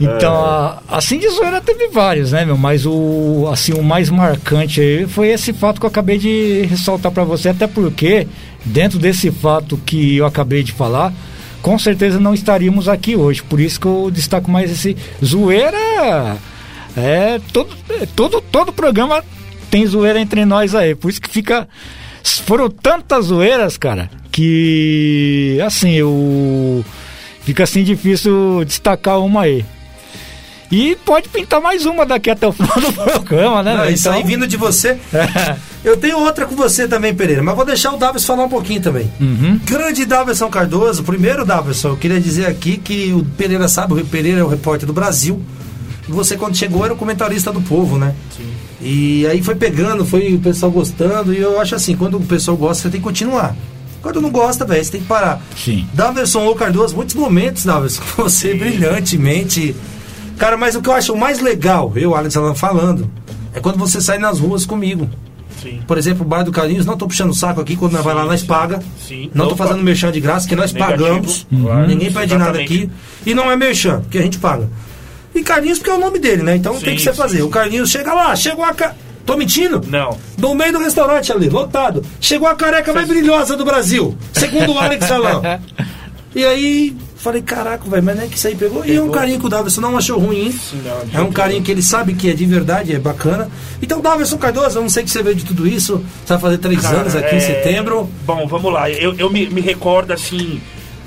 Então, a- assim de zoeira teve vários, né, meu? Mas o, assim, o mais marcante aí foi esse fato que eu acabei de ressaltar pra você, até porque, dentro desse fato que eu acabei de falar, com certeza não estaríamos aqui hoje. Por isso que eu destaco mais esse zoeira. É, todo, é, todo, todo programa tem zoeira entre nós aí. Por isso que fica. Foram tantas zoeiras, cara, que assim, eu. Fica assim difícil destacar uma aí. E pode pintar mais uma daqui até o final do programa, né? Não, velho? isso aí vindo de você. Eu tenho outra com você também, Pereira, mas vou deixar o Davis falar um pouquinho também. Uhum. Grande Davidson Cardoso, primeiro Davidson, eu queria dizer aqui que o Pereira sabe, o Pereira é o repórter do Brasil. E você, quando chegou, era o comentarista do povo, né? Sim. E aí foi pegando, foi o pessoal gostando, e eu acho assim, quando o pessoal gosta, você tem que continuar. Quando não gosta, velho, você tem que parar. Sim. Daverson ou Cardoso, muitos momentos, Daverson, você brilhantemente. Cara, mas o que eu acho mais legal, eu, Alex Alan, falando, é quando você sai nas ruas comigo. Sim. Por exemplo, o Bar do Carinhos, não tô puxando o saco aqui, quando nós vai lá, nós paga. Sim. Não tô Opa. fazendo merchan de graça, que nós Negativo. pagamos. Claro. Ninguém pede nada Exatamente. aqui. E não é merchan, porque a gente paga. E Carlinhos, porque é o nome dele, né? Então Sim, tem que sim, fazer. sim. O Carlinhos chega lá, chegou a. Ca... Tô mentindo? Não. No meio do restaurante ali, lotado. Chegou a careca mais brilhosa do Brasil, segundo o Alex Salão. E aí, falei, caraca, velho, mas não é que isso aí pegou. E é um carinho que o Davidson não achou ruim. não, é um carinho que ele sabe que é de verdade, é bacana. Então, Davidson Cardoso, eu não sei que você veio de tudo isso. Você vai fazer três Cara, anos aqui é, em setembro. Bom, vamos lá. Eu, eu me, me recordo assim.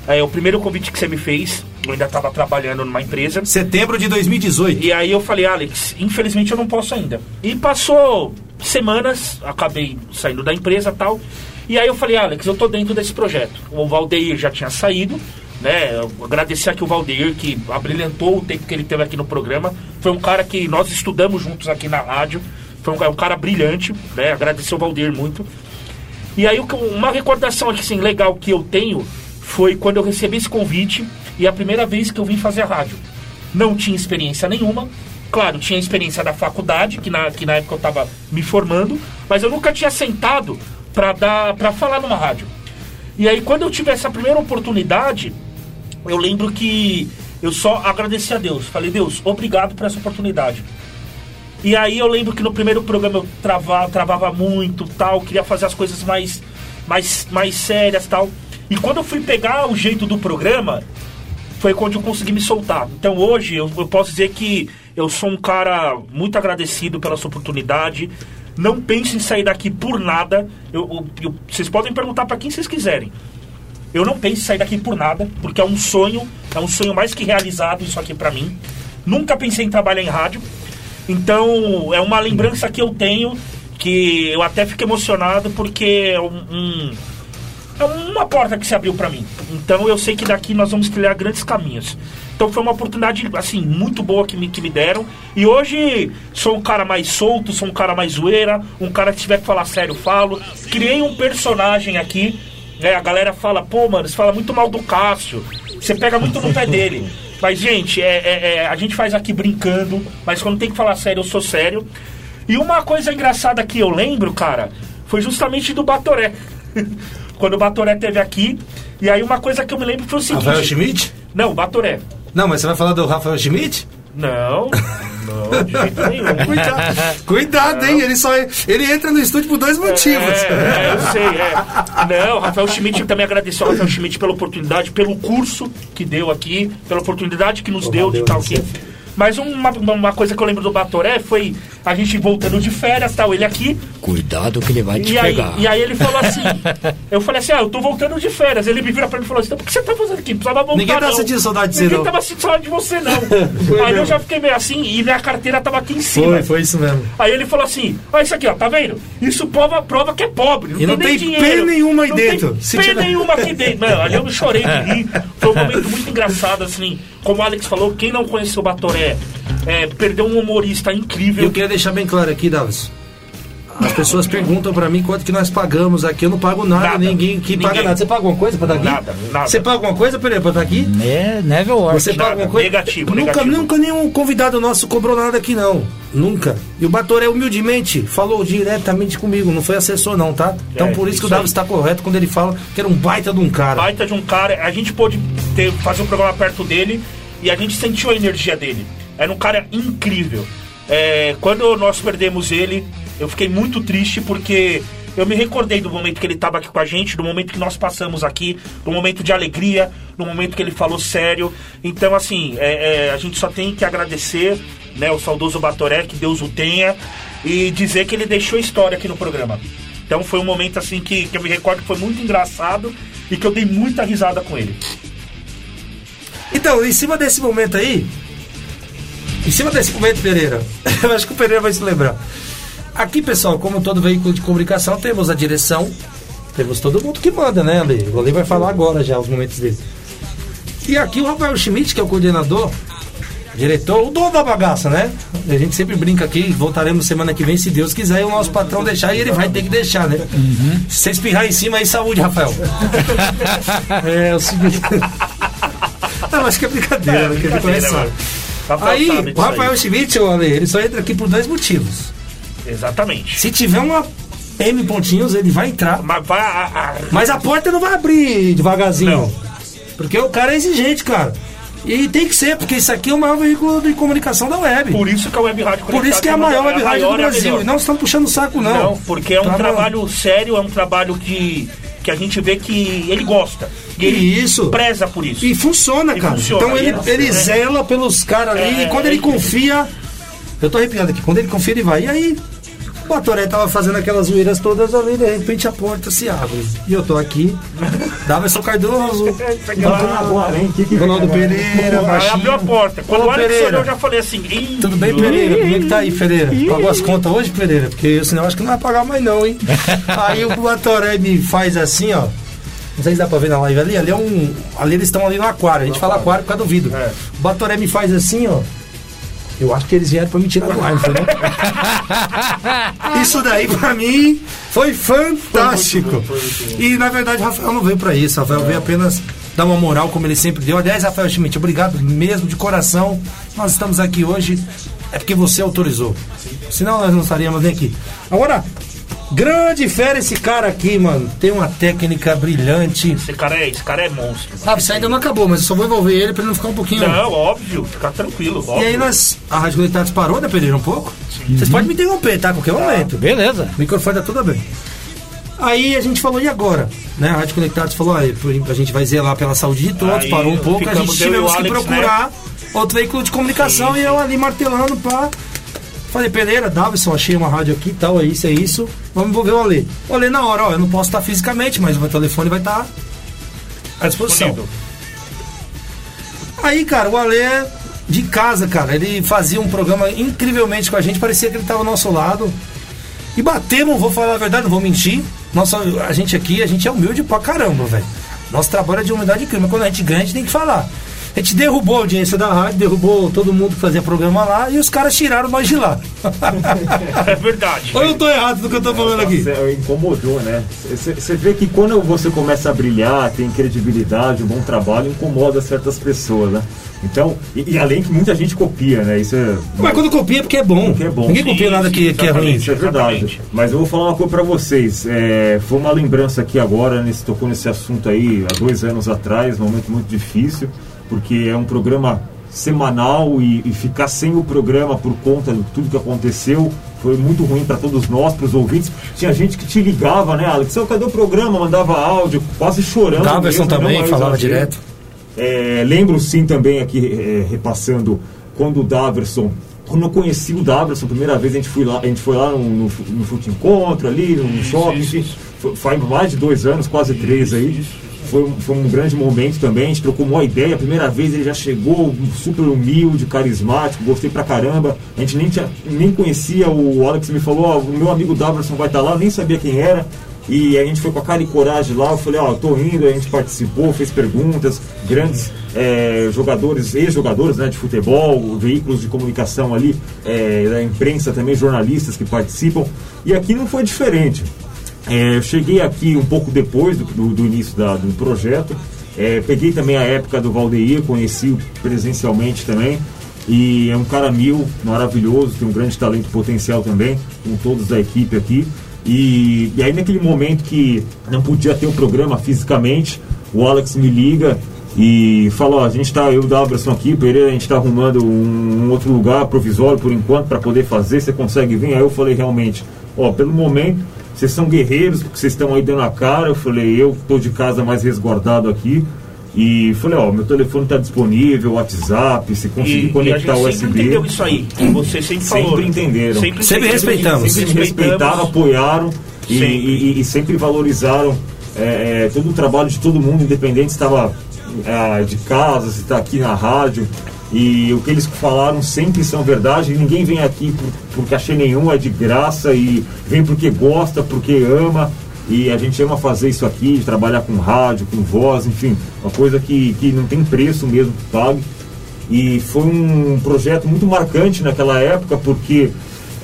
é, o primeiro convite que você me fez, eu ainda estava trabalhando numa empresa. Setembro de 2018. E aí eu falei, Alex, infelizmente eu não posso ainda. E passou semanas, acabei saindo da empresa e tal. E aí eu falei, Alex, eu tô dentro desse projeto. O Valdeir já tinha saído, né? Eu agradecer aqui o Valdeir, que abrilhantou o tempo que ele teve aqui no programa. Foi um cara que nós estudamos juntos aqui na rádio. Foi um, ca- um cara brilhante, né? Agradecer o Valdeir muito. E aí uma recordação aqui, assim, legal que eu tenho foi quando eu recebi esse convite e a primeira vez que eu vim fazer rádio. Não tinha experiência nenhuma. Claro, tinha experiência da faculdade, que na, que na época eu estava me formando, mas eu nunca tinha sentado para dar para falar numa rádio. E aí quando eu tive essa primeira oportunidade, eu lembro que eu só agradeci a Deus. Falei, Deus, obrigado por essa oportunidade. E aí eu lembro que no primeiro programa eu travava, travava muito, tal, queria fazer as coisas mais, mais, mais sérias, tal. E quando eu fui pegar o jeito do programa, foi quando eu consegui me soltar. Então hoje eu, eu posso dizer que eu sou um cara muito agradecido pela sua oportunidade. Não pense em sair daqui por nada. Eu, eu- vocês podem perguntar para quem vocês quiserem. Eu não penso em sair daqui por nada, porque é um sonho, é um sonho mais que realizado isso aqui pra mim. Nunca pensei em trabalhar em rádio. Então, é uma lembrança que eu tenho que eu até fico emocionado porque é um, um- é uma porta que se abriu pra mim. Então, eu sei que daqui nós vamos trilhar grandes caminhos. Então, foi uma oportunidade assim muito boa que me, que me deram. E hoje sou um cara mais solto, sou um cara mais zoeira, um cara que tiver que falar sério, falo. Criei um personagem aqui né? A galera fala, pô, mano, você fala muito mal do Cássio. Você pega muito no pé dele. Mas, gente, é, é- é, a gente faz aqui brincando, mas quando tem que falar sério, eu sou sério. E uma coisa engraçada que eu lembro, cara, foi justamente do Batoré. quando o Batoré teve aqui. E aí uma coisa que eu me lembro foi o seguinte. Rafael Schmidt? Não, o Batoré. Não, mas você vai falar do Rafael Schmidt? Não, não, de jeito nenhum. Cuidado, Cuidado hein? Ele só ele entra no estúdio por dois motivos. É, é, eu sei, é. Não, Rafael Schmidt também agradeceu ao Rafael Schmidt pela oportunidade, pelo curso que deu aqui, pela oportunidade que nos deu de estar aqui. Mas uma, uma- uma coisa que eu lembro do Batoré foi a gente voltando de férias, tal, ele aqui, Cuidado que ele vai te e aí, pegar. e aí ele falou assim, eu falei assim, ah, eu tô voltando de férias. Ele me vira pra mim e falou assim, então por que você tá fazendo aqui? Não precisava voltar Ninguém tá não. sentindo saudade de você, Ninguém não. tava sentindo saudade de você, não. aí eu já fiquei meio assim, e minha carteira tava aqui em cima. Foi, foi isso mesmo. Aí ele falou assim: Olha isso aqui, ó, tá vendo? Isso prova, prova que é pobre. E não nem tem dinheiro. pena nenhuma aí não dentro. Tem pena tiver- nenhuma aqui dentro. Não, ali eu me chorei de rir. Foi um momento muito engraçado, assim. Como o Alex falou, quem não conheceu o Batoré é, perdeu um humorista incrível. eu queria deixar bem claro aqui, Davis. As pessoas perguntam pra mim quanto que nós pagamos aqui. Eu não pago nada, Nada. ninguém que paga nada. Você paga alguma coisa pra estar aqui? Nada, nada. Você paga alguma coisa, Pereira, pra estar aqui? É, Neville Ward. Você paga Nada, alguma coisa? negativo, nunca, negativo. nunca nenhum convidado nosso cobrou nada aqui, não. Nunca. E o Batoré, humildemente, falou diretamente comigo. Não foi assessor, não, tá? Então É, por isso, que o. Davis está correto quando ele fala que era um baita de um cara. baita de um cara. A gente pôde ter, fazer um programa perto dele e a gente sentiu a energia dele. Era um cara incrível. É, quando nós perdemos ele, eu fiquei muito triste porque eu me recordei do momento que ele estava aqui com a gente, do momento que nós passamos aqui, do momento de alegria, do momento que ele falou sério. Então, assim, é, é, a gente só tem que agradecer né, o saudoso Batoré, que Deus o tenha, e dizer que ele deixou história aqui no programa. Então foi um momento assim que, que eu me recordo que foi muito engraçado e que eu dei muita risada com ele. Então, em cima desse momento aí, em cima desse momento, Pereira, eu acho que o Pereira vai se lembrar. Aqui, pessoal, como todo veículo de comunicação, temos a direção, temos todo mundo que manda, né, Ale? O Ale vai falar agora já os momentos dele. E aqui o Rafael Schmidt, que é o coordenador, diretor, o dono da bagaça, né? A gente sempre brinca aqui, voltaremos semana que vem, se Deus quiser, e o nosso patrão deixar, e ele vai ter que deixar, né? Se você espirrar em cima, aí saúde, Rafael. é, o seguinte. Não, acho que é brincadeira, né? Que ele brincadeira, conhece. Rafael Aí, o Rafael aí. Schmidt, ô, Ale, ele só entra aqui por dois motivos. Exatamente. Se tiver uma M pontinhos, ele vai entrar. Mas vai. A, a- Mas a porta não vai abrir devagarzinho. Não. Porque o cara é exigente, cara. E tem que ser, porque isso aqui é o maior veículo de comunicação da web. Por, por isso que a Web Rádio isso que é a maior web rádio do Brasil. melhor. E não estamos puxando o saco, não. Não, porque é um Tá, trabalho sério, é um trabalho que, que a gente vê que ele gosta. E ele Isso. preza por isso. E funciona, E cara. funciona, então ele, é- ele é. zela pelos caras ali. É, e quando é, ele é. confia. Eu tô arrepiado aqui. Quando ele confia, ele vai. E aí, o Batoré tava fazendo aquelas zoeiras todas ali. De repente a porta se abre. E eu tô aqui. Davidson Cardoso. Ronaldo? Pereira, Aí abriu a porta. Quando Ô, o Alex Pereira. olhou, eu já falei assim. "Ih, Tudo bem, Pereira? Como é que tá aí, Pereira? Pagou as contas hoje, Pereira? Porque senão acho que não vai pagar mais não, hein? aí o Batoré me faz assim, ó. Não sei se dá pra ver na live ali. Ali é um. Ali eles estão ali no aquário. A gente fala aquário por causa do vidro. É. O Batoré me faz assim, ó. Eu acho que eles vieram pra me tirar do ar, entendeu? isso daí pra mim foi fantástico. E na verdade o Rafael não veio pra isso. Rafael veio apenas dar uma moral, como ele sempre deu. Aliás, Rafael Schmidt, obrigado mesmo de coração. Nós estamos aqui hoje. É porque você autorizou. Senão nós não estaríamos nem aqui. Agora, grande fera esse cara aqui, mano. Tem uma técnica brilhante. Esse cara é, esse cara é monstro. Ah, isso ainda não acabou, mas eu só vou envolver ele pra ele não ficar um pouquinho. Não, óbvio, fica tranquilo. E Óbvio. aí nós. A Rádio Conectados parou, né, Pereira, um pouco? Vocês podem me interromper, tá? A qualquer momento. Beleza. O microfone tá tudo bem. Aí a gente falou, e agora? Né? A Rádio Conectados falou, olha, a gente vai zelar pela saúde de todos, Aí parou um pouco, a gente e tivemos que Alex, procurar outro veículo de comunicação Sim, e eu ali martelando pra. Falei, Pereira, Davison, achei uma rádio aqui e tal, é isso, é isso. Vamos envolver o Ale. O Ale na hora, ó, eu não posso estar fisicamente, mas o meu telefone vai estar à disposição. Disponível. Aí, cara, o Ale é de casa, cara, ele fazia um programa incrivelmente com a gente, parecia que ele estava ao nosso lado. E batemos, vou falar a verdade, não vou mentir. Nossa, a gente aqui, a gente é humilde pra caramba, velho. Nosso trabalho é de humildade e crime. Mas quando a gente ganha, a gente tem que falar. A gente derrubou a audiência da rádio, derrubou todo mundo que fazia programa lá e os caras tiraram nós de lá. É verdade. Ou eu tô errado do que eu tô falando aqui? Você incomodou, né? Você vê que quando você começa a brilhar, tem credibilidade, um bom trabalho, incomoda certas pessoas, né? Então, e, e além que muita gente copia, né? Isso é. Mas quando copia é porque é bom. Porque é bom. Ninguém Sim, copia nada que, que é ruim. Isso é verdade. Exatamente. Mas eu vou falar uma coisa pra vocês. É, foi uma lembrança aqui agora, nesse, tocou nesse assunto aí há dois anos atrás, um momento muito difícil, porque é um programa semanal e, e ficar sem o programa por conta de tudo que aconteceu foi muito ruim para todos nós, para os ouvintes. Tinha gente que te ligava, né, Alex? "Ô, Cadê o programa? Mandava áudio, quase chorando. Daverson mesmo, também não falava exagero. direto. É, lembro sim também aqui, é, repassando, quando o Daverson, quando eu conheci o Daverson, a primeira vez a gente foi lá, a gente foi lá no, no, no Fute Encontro ali, no shopping, isso, enfim, isso. foi- faz mais de dois anos, quase três aí. Foi, um- foi um grande momento também, a gente trocou uma ideia, a primeira vez ele já chegou super humilde, carismático, gostei pra caramba. A gente nem, tinha, nem conhecia, o Alex me falou, ó, o meu amigo Daverson vai estar lá, eu nem sabia quem era. E a gente foi com a cara e coragem lá, eu falei, ó, tô indo, a gente participou, fez perguntas, grandes eh, jogadores, ex-jogadores né, de futebol, veículos de comunicação ali, eh, da imprensa também, jornalistas que participam. E aqui não foi diferente. É, cheguei aqui um pouco depois do, do- do início da- do projeto. É, peguei também a época do Valdeir, conheci presencialmente também. E é um cara mil, maravilhoso, tem um grande talento potencial também, com todos da equipe aqui. E, e aí naquele momento que não podia ter o programa fisicamente, o Alex me liga e fala, ó, a gente tá, eu e o Daverson aqui, Pereira, a gente tá arrumando um, um outro lugar provisório por enquanto para poder fazer, você consegue vir? Aí eu falei realmente, ó, pelo momento vocês são guerreiros, porque vocês estão aí dando a cara. Eu falei, eu tô de casa mais resguardado aqui. E falei, ó, meu telefone está disponível, WhatsApp, se conseguir E, e a conectar gente o sempre USB. entendeu isso aí. Você sempre, Sempre falou. entenderam. Sempre respeitamos. Sempre me respeitaram, apoiaram e, Sempre. e- e- e sempre valorizaram é, é, todo o trabalho de todo mundo, independente se estava é, de casa, se está aqui na rádio. E o que eles falaram sempre são verdade. Ninguém vem aqui por, cachê nenhum, é de graça e vem porque gosta, porque ama. E a gente ama fazer isso aqui, de trabalhar com rádio, com voz, enfim, uma coisa que, que não tem preço mesmo que pague. E foi um projeto muito marcante naquela época, porque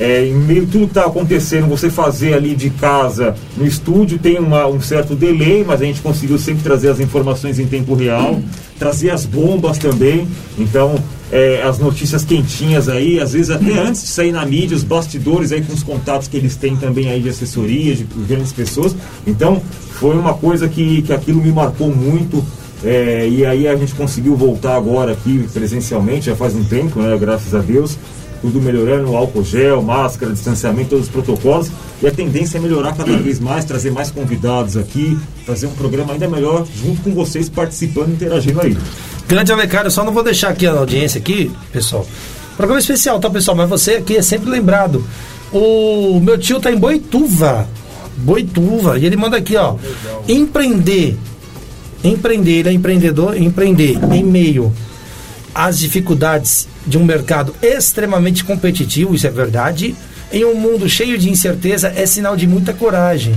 é, em meio a tudo que está acontecendo, você fazer ali de casa, no estúdio, tem uma- um certo delay, mas a gente conseguiu sempre trazer as informações em tempo real, trazer as bombas também. Então, é, as notícias quentinhas aí, às vezes até antes de sair na mídia, os bastidores aí com os contatos que eles têm também aí de assessoria, de grandes pessoas. Então, foi uma coisa que, que aquilo me marcou muito. É, e aí a gente conseguiu voltar agora aqui presencialmente, já faz um tempo, né, graças a Deus. Tudo melhorando, álcool gel, máscara, distanciamento, todos os protocolos. E a tendência é melhorar cada vez mais, trazer mais convidados aqui, fazer um programa ainda melhor, junto com vocês participando e interagindo aí. Grande Alecário, só não vou deixar aqui a audiência aqui, pessoal. Programa especial, tá, pessoal? Mas você aqui é sempre lembrado. O meu tio tá em Boituva. Boituva. E ele manda aqui, ó. Empreender. Empreender, ele é empreendedor, empreender em meio às dificuldades de um mercado extremamente competitivo, isso é verdade. Em um mundo cheio de incerteza, é sinal de muita coragem.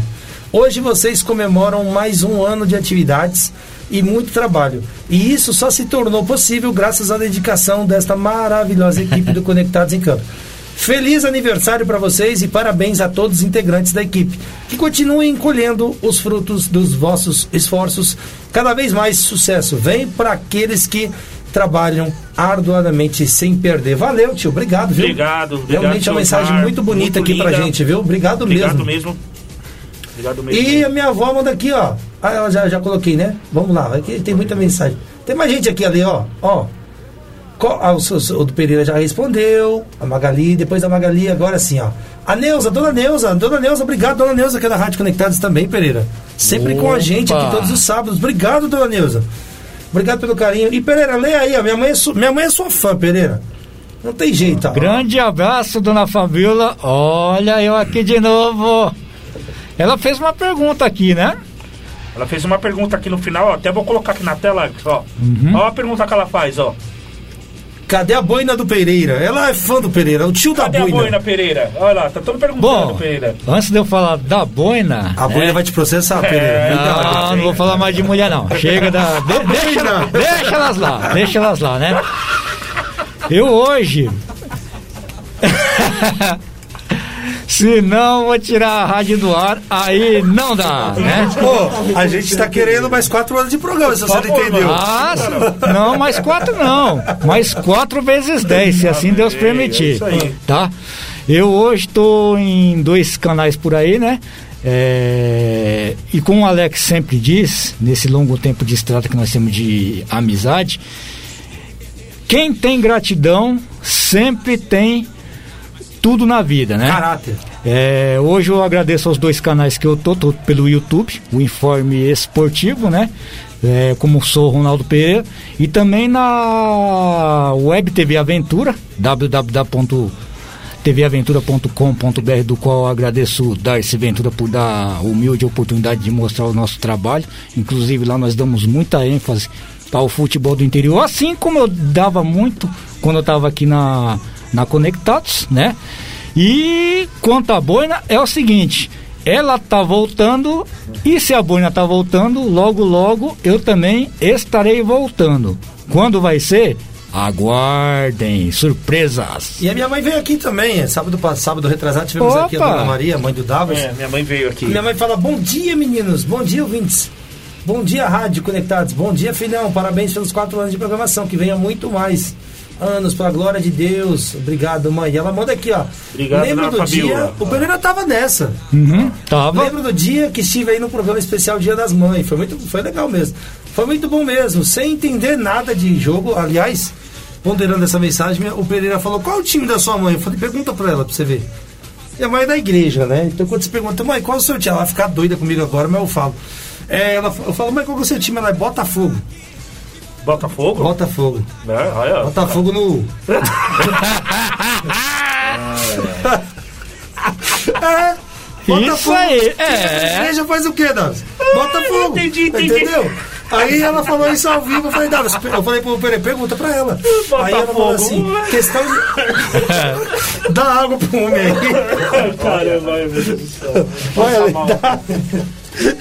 Hoje vocês comemoram mais um ano de atividades e muito trabalho. E isso só se tornou possível graças à dedicação desta maravilhosa equipe do Conectados em Campo. Feliz aniversário para vocês e parabéns a todos os integrantes da equipe, que continuem colhendo os frutos dos vossos esforços. Cada vez mais sucesso vem para aqueles que trabalham arduamente sem perder. Valeu, tio. Obrigado, viu? Obrigado, obrigado, Realmente é uma mensagem Osmar. muito bonita Muito aqui pra linda. gente, viu? Obrigado, Obrigado mesmo. mesmo. Obrigado mesmo. E a minha avó manda aqui, ó. Ah, eu já, já coloquei, né? Vamos lá, aqui tem muita mensagem. Tem mais gente aqui ali, ó. Ó. Ah, o, o do Pereira já respondeu. A Magali, depois da Magali, agora sim, ó. A Neuza, dona Neuza, dona Neuza, obrigado, dona Neuza, que é da Rádio Conectados também, Pereira. Sempre com a gente aqui Opa. todos os sábados. Obrigado, dona Neuza. Obrigado pelo carinho. E Pereira, lê aí, ó. Minha mãe é, su- minha mãe é sua fã, Pereira. Não tem jeito, ó. Grande abraço, dona Fabiola. Olha eu aqui de novo. Ela fez uma pergunta aqui, né? Ela fez uma pergunta aqui no final, ó, até vou colocar aqui na tela, ó. Uhum. Ó a pergunta que ela faz, ó. Cadê a boina do Pereira? Ela é fã do Pereira, o tio Cadê da a boina. boina, Pereira? Olha lá, tá todo perguntando, Bom, Pereira. antes de eu falar da boina. A boina vai te processar, Pereira. É. Não, não vou falar mais de mulher, não. Chega da. de- deixa, deixa elas lá, deixa elas lá, né? Eu hoje. Se não, vou tirar a rádio do ar, aí não dá, né? Pô, a gente tá querendo mais quatro anos de programa, se você não entendeu. Ah, não, mais quatro não. Mais quatro vezes dez, se assim Deus permitir. Tá? Eu hoje estou em dois canais por aí, né? É, e como o Alex sempre diz, nesse longo tempo de estrada que nós temos de amizade, quem tem gratidão sempre tem tudo na vida, né? Caráter. É, hoje eu agradeço aos dois canais que eu tô, tô pelo YouTube, o Informe Esportivo, né? É, como sou Ronaldo Pereira, e também na Web TV Aventura, www.tvaventura.com.br, do qual eu agradeço Darcy Ventura por dar a humilde oportunidade de mostrar o nosso trabalho. Inclusive lá nós damos muita ênfase ao futebol do interior, assim como eu dava muito quando eu estava aqui na, na Conectados, né? E quanto à boina, é o seguinte: ela tá voltando, e se a boina tá voltando, logo, logo eu também estarei voltando. Quando vai ser? Aguardem, surpresas. E a minha mãe veio aqui também, é, sábado passado, sábado retrasado, tivemos Opa! aqui a Dona Maria, mãe do Davos. É, minha mãe veio aqui. Minha mãe fala: Bom dia, meninos, bom dia, ouvintes. Bom dia, Rádio Conectados. Bom dia, filhão. Parabéns pelos quatro anos de programação. Que venha muito mais anos, pela glória de Deus. Obrigado, mãe. E ela manda aqui, ó. Obrigado, Lembro do Fabiola. dia. O Pereira tava nessa. Uhum, tava. Lembro do dia que estive aí no programa especial Dia das Mães. Foi muito, foi legal mesmo. Foi muito bom mesmo, sem entender nada de jogo. Aliás, ponderando essa mensagem, o Pereira falou: qual é o time da sua mãe? Eu falei: pergunta pra ela pra você ver. Minha mãe é da igreja, né? Então quando você pergunta, mãe, qual é o seu time? Ela vai ficar doida comigo agora, mas eu falo. É, ela, eu falo, mãe, qual é o seu time? Ela é Botafogo. Botafogo? Botafogo. É, olha. Botafogo no. é. Isso aí, é. igreja faz o quê, Davi? Botafogo. entendi, entendi. Entendeu? Aí ela falou isso ao vivo, eu falei, Davi, eu falei pro Peraí, pergunta pra ela. Aí ela falou assim, questão de. Dá água pro homem aí. Caramba, meu Deus do céu. Olha, Passar mal.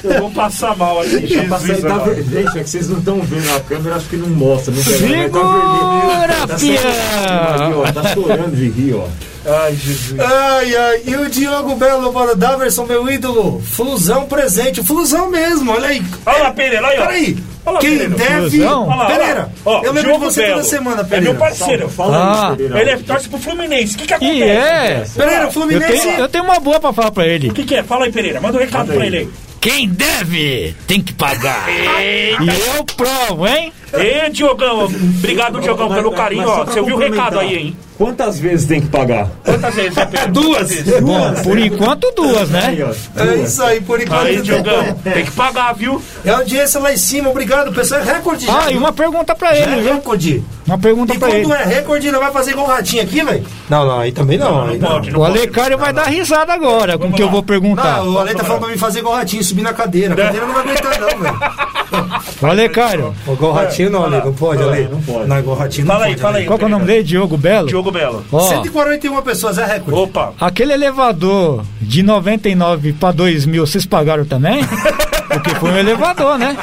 Eu vou passar mal aqui, Jesus. Tá amado. ver- Gente, é que vocês não estão vendo a câmera, acho que não mostra. Não Segura, tá saindo lágrima ali, ó, Tá chorando de rir, ó. Ai, Jesus. Ai, ai, e o Diogo Belo, mano, Daverson, meu ídolo, Flusão presente, Flusão mesmo, olha aí. Olha lá, Pereira, olha aí. ó. Peraí, Olha lá, quem Pereira. deve. Flusão? Olha lá, olha lá. Pereira, Ó, eu lembro de você toda Belo. semana, É Pereira. meu parceiro. Fala Ah. isso, Pereira. Ele é torce pro Fluminense. O que que acontece? E é. Pereira, o Eu Fluminense. tenho, eu tenho uma boa pra falar pra ele. O que que é? Fala aí, Pereira. Manda um recado pra ele aí. Quem deve tem que pagar. E eu provo, hein? Ê, Diogão. Obrigado, Diogão, pelo carinho, ó. Você ouviu o recado aí, hein? Quantas vezes tem que pagar? Quantas vezes, né, Pedro? Duas. vezes. Bom, por enquanto duas, Aí, né? É isso aí, por enquanto. Aí, Diogão. Tem que pagar, viu? É audiência lá em cima, obrigado, pessoal. É recorde já. Ah, e uma pergunta pra Já ele, é viu? recorde. Uma pergunta E pra ele. quando é recorde, ele vai fazer igual o ratinho aqui, velho? Não, não, aí também não. aí Não não. pode, não O. Alecário vai dar risada agora com o que eu vou perguntar. Não, o Ale tá falando pra mim fazer igual o ratinho, subir na cadeira. A cadeira não vai aguentar, não, velho. O Alecário, Igual o ratinho, não, Ale. Não pode, Ale. Não pode. Não, igual o ratinho, não Fala aí, pode. fala Ale. aí. qual que é o nome dele? Diogo Belo? Diogo Belo. Ó, 141 pessoas, é recorde. Opa. aquele elevador de 99 pra 2000, vocês pagaram também? Porque foi um elevador, né?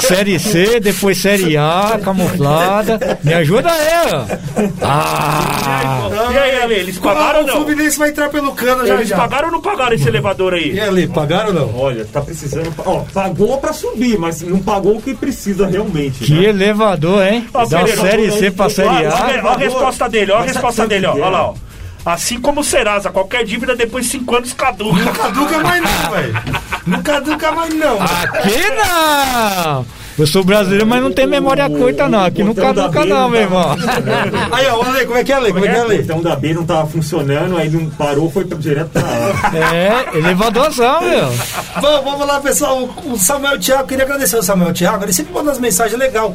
Série C, depois Série A, camuflada. Me ajuda aí, ó. Ah! E aí, Ale, eles pagaram ou o não? Fluminense vai entrar pelo cano já Eles já. pagaram ou não pagaram esse elevador aí? E Ale, pagaram ou não? Olha, tá precisando. Ó, pagou pra subir, mas não pagou o que precisa realmente. Que né? elevador, hein? Ó, Da Pereira, Série C pra Série Olha A. a resposta dele, olha a resposta dele, ó. o Olha é? lá, ó. Assim como o Serasa, qualquer dívida depois de 5 anos caduca. Não caduca mais não, velho. Não caduca mais não. Aqui não! Eu sou brasileiro, mas não tem memória curta, não. Aqui não caduca, não, não meu irmão. Aí, ó, Ale, como é que é, Ale? Como é que é, O Ale? botão da B não tava funcionando, aí não parou, foi direto pra A. É, elevadorzão, meu. Vamos, vamos lá, pessoal. O o Samuel Thiago, queria agradecer ao Samuel Thiago. Ele sempre manda umas mensagens legais.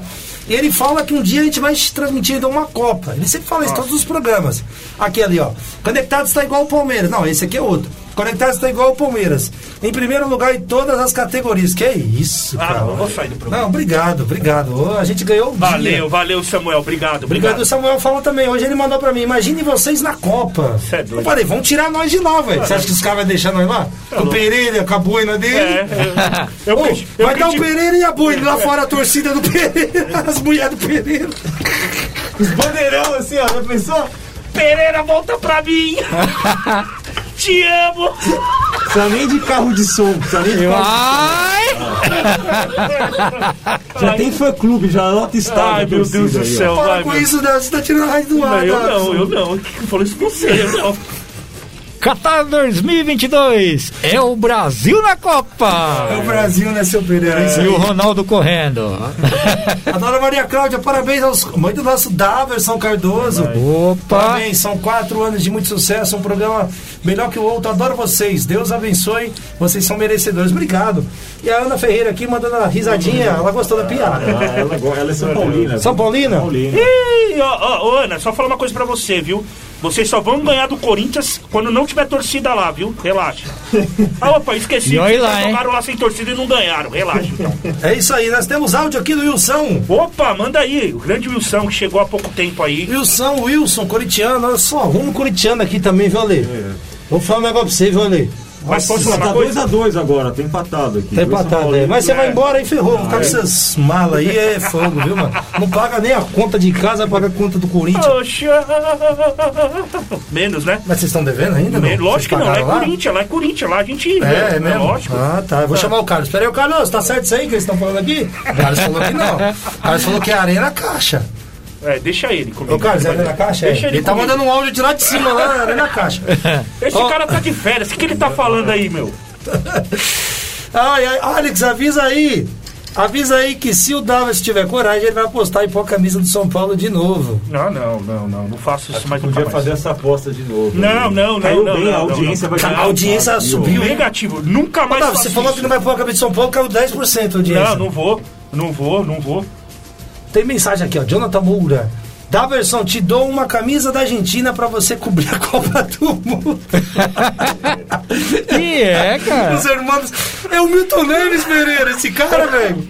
Ele fala que um dia a gente vai transmitir então, uma Copa. Ele sempre fala isso em todos os programas. Aqui ali, ó. Conectados está igual o Palmeiras. Não, esse aqui é outro. Conectados está igual o Palmeiras. Em primeiro lugar em todas as categorias. Que é isso, Ah, cara. não, eu vou sair do programa. Não, obrigado, obrigado. A gente ganhou o dia. Valeu, valeu, Samuel. Obrigado, Obrigado, obrigado. o Samuel falou também. Hoje ele mandou pra mim: imagine vocês na Copa. Cê é doido. Eu falei: vamos tirar nós de lá, velho. Você acha que os caras vão deixar nós lá? Com o Pereira, com a boina dele? É, eu, eu, Ô, criti- eu vai dar o Pereira e a boina lá fora, a torcida do Pereira, as mulheres do Pereira. Os bandeirão assim, ó, já pensou? Pereira, volta pra mim! te amo! Precisa nem de carro de som, precisa nem de carro Ai! Já tem fã clube, já lota estádio. Ai, meu Deus do céu, Para vai, com meu. isso, né? Você tá tirando a rádio do Não, ar. eu Daverson. não, eu não. Quem falou isso com você? Eu não. Qatar 2022 é o Brasil na Copa! É o Brasil, né, seu Pereira? É E o Ronaldo correndo. A dona Maria Cláudia, parabéns aos mãe do nosso Daverson Cardoso. Opa! Parabéns, são quatro anos de muito sucesso, um programa melhor que o outro. Adoro vocês. Deus abençoe. Vocês são merecedores. Obrigado. E a Ana Ferreira aqui mandando a risadinha. Ela gostou da piada. Ah, ela, ela é São Paulina. São Paulina? Paulina. Ih, ó, ó, ô, Ana, só falar uma coisa pra você, viu? Vocês só vão ganhar do Corinthians quando não tiver torcida lá, viu? Relaxa. Ah, opa, esqueci. Vocês lá, hein? jogaram lá sem torcida e não ganharam. Relaxa, então. É isso aí. Nós temos áudio aqui do Wilson. Opa, manda aí. O grande Wilson que chegou há pouco tempo aí. Wilson, Wilson, corintiano. Olha só, vamos corintiano aqui também, viu, Ale? Vou falar um negócio pra você, viu, Ale? Mas Tá falar coisa? 2x2 agora, tá empatado aqui. Tá empatado, é. Mas você vai É. embora aí, ferrou. Ficar com essas malas aí, é fogo, viu, mano? Não paga nem a conta de casa, paga a conta do Corinthians. Poxa. Menos, né? Mas vocês estão devendo ainda? Menos. Não? Lógico que não, lá é pagaram Corinthians, lá é Corinthians, lá a gente. É, é mesmo? Lógico. Ah, tá. Eu vou chamar o Carlos. Pera aí, o Carlos, tá certo isso aí que eles estão falando aqui? O Carlos falou que não. O Carlos falou que é areia na caixa. É, deixa ele comigo. Ô, Carlos, é na caixa? É. Deixa ele Ele tá mandando um áudio de lá de cima, lá, na caixa. Esse Ó. cara tá de férias. O que, ele tá falando aí, meu? Ai, ai, Alex, avisa aí. Avisa aí que se o Davis tiver coragem, ele vai apostar e pôr a camisa do São Paulo de novo. Não, não, não, não. Não faço isso mais nunca Podia mais. fazer essa aposta de novo. Não, não, não, Caiu não, bem, não, a audiência não. vai A audiência subiu? Negativo. Nunca Ô, mais Davis, faço você falou isso. que não vai pôr a camisa de São Paulo, caiu 10% a audiência. Não, não vou. Não vou, não vou. Tem mensagem aqui, ó. Jonathan Moura. Daverson, te dou uma camisa da Argentina pra você cobrir a Copa do Mundo. E é, cara. Os irmãos. É o Milton Neves, Pereira, esse cara, velho.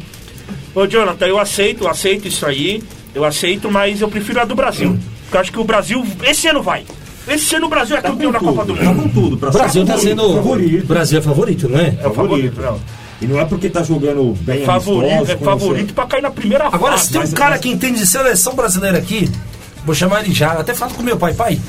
Ô, Jonathan, eu aceito, eu aceito isso aí. Eu aceito, mas eu prefiro a do Brasil. Porque eu acho que o Brasil, esse ano vai. Esse ano o Brasil é Tá campeão da Copa do tudo, tá Mundo. com tudo. Pra O Brasil ser tá sendo. favorito. O Brasil é favorito, não é? É o favorito, não. E não é porque tá jogando bem Favorito, amistoso, é favorito pra cair na primeira Agora, fase. se tem um mas- cara mas- que entende de seleção brasileira aqui, vou chamar ele já. Eu Até falo com meu pai, pai.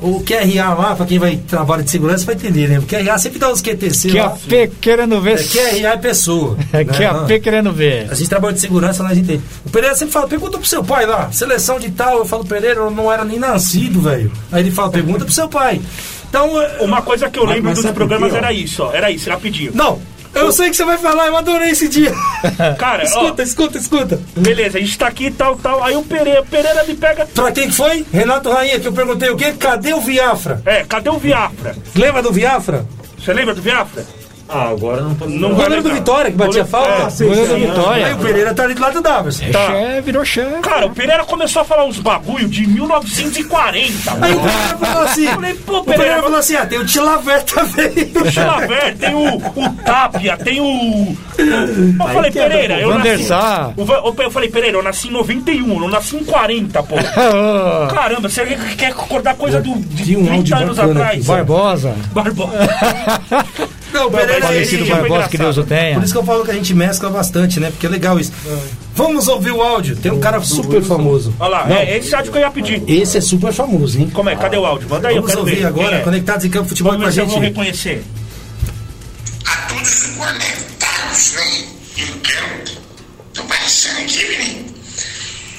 O QRA lá, pra quem vai trabalhar de segurança, vai entender, né? O QRA sempre dá uns QTC Que a lá. P querendo ver. É QRA é pessoa. É né? a Não. P querendo ver. A gente trabalha de segurança, nós entende. O Pereira sempre fala, pergunta pro seu pai lá, seleção de tal, eu falo, Pereira, eu não era nem nascido, velho. Aí ele fala, pergunta pro seu pai. Então, é- Uma coisa que eu Mas- lembro mas dos sabe por programas era isso, ó. Era isso, rapidinho. não, eu sei que você vai falar, eu adorei esse dia. Cara, ó, escuta, escuta, escuta. beleza, a gente tá aqui e tal, tal. Aí o Pereira, o Pereira me pega. Pra quem que foi? Renato Rainha, que eu perguntei o quê? Cadê o Viafra? É, cadê o Viafra? Lembra do Viafra? Você lembra do Viafra? Ah, agora não tô Não O goleiro do. Vitória, que batia falta. É, sei, Goleiro do Vitória. Aí o Pereira tá ali do lado do Daverson. Tá. Chefe, virou chefe. Cara, o Pereira começou a falar uns bagulho de 1940. Aí o Pereira falou assim, Eu falei, pô, o Pereira Pereira, falou assim, ah, tem o Tilaver também. o Chilaver, tem o, o Tapia, tem o. Eu falei, Pereira, eu O nasci. O Eu falei, Pereira, eu nasci em 91, eu não nasci em 40, pô. Ô, Caramba, você quer acordar coisa do, de Tinha um 30 áudio anos atrás? aqui, Barbosa. Barbosa. Não, o Pereira Falecido Barbosa, que Deus o tenha. Por isso que eu falo que a gente mescla bastante, né? Porque é legal isso. Vamos ouvir o áudio. Tem um cara super famoso. Olha lá, é esse áudio que eu ia pedir. Esse é super famoso, hein? Como é? Cadê o áudio? Manda aí, eu Vamos quero ouvir ver. agora, é? Conectados em Campo Futebol Vamos com a eu gente. reconhecer. a todos conectados, né? Em campo. Tô passando aqui, menino.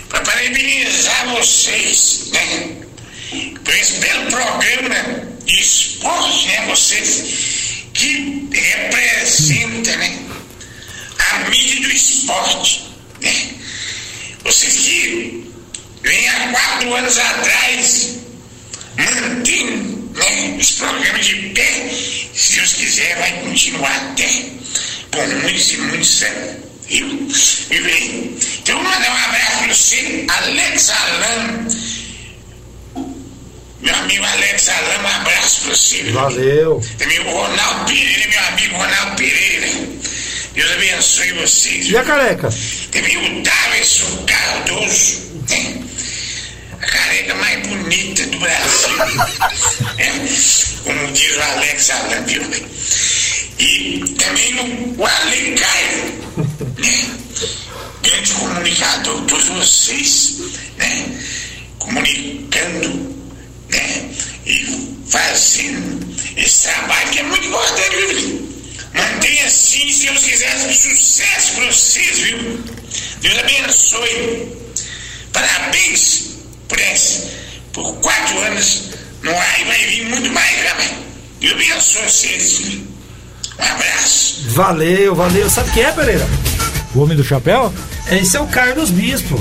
Pra parabenizar vocês, né? Por esse belo programa de esporte, né? Vocês que representam, né? A mídia do esporte, né? Vocês que vêm há quatro anos atrás mantendo né, esse programa de pé. Se Deus quiser, vai continuar até por muitos e muitos anos. Viu? Então mandar um abraço para você, Alex Alan. Meu amigo Alex Alan, um abraço para você. Valeu. Também o Ronaldo Pereira, meu amigo Ronaldo Pereira. Deus abençoe vocês. E a careca? Também o Davidson Cardoso, a careca mais bonita do Brasil. né? Como diz o Alex Alan, viu? E também o, Ale Caio, né? grande comunicador, todos vocês, né? comunicando né? e fazendo esse trabalho que é muito importante, viu, menino? Mantenha assim, se Deus quiser, sucesso pra vocês, viu? Deus abençoe. Parabéns por essa. Por quatro anos no ar e vai vir muito mais, rapaz. Deus abençoe vocês. viu? Um abraço. Valeu, valeu. Sabe quem é, Pereira? O homem do chapéu? Esse é o Carlos Bispo.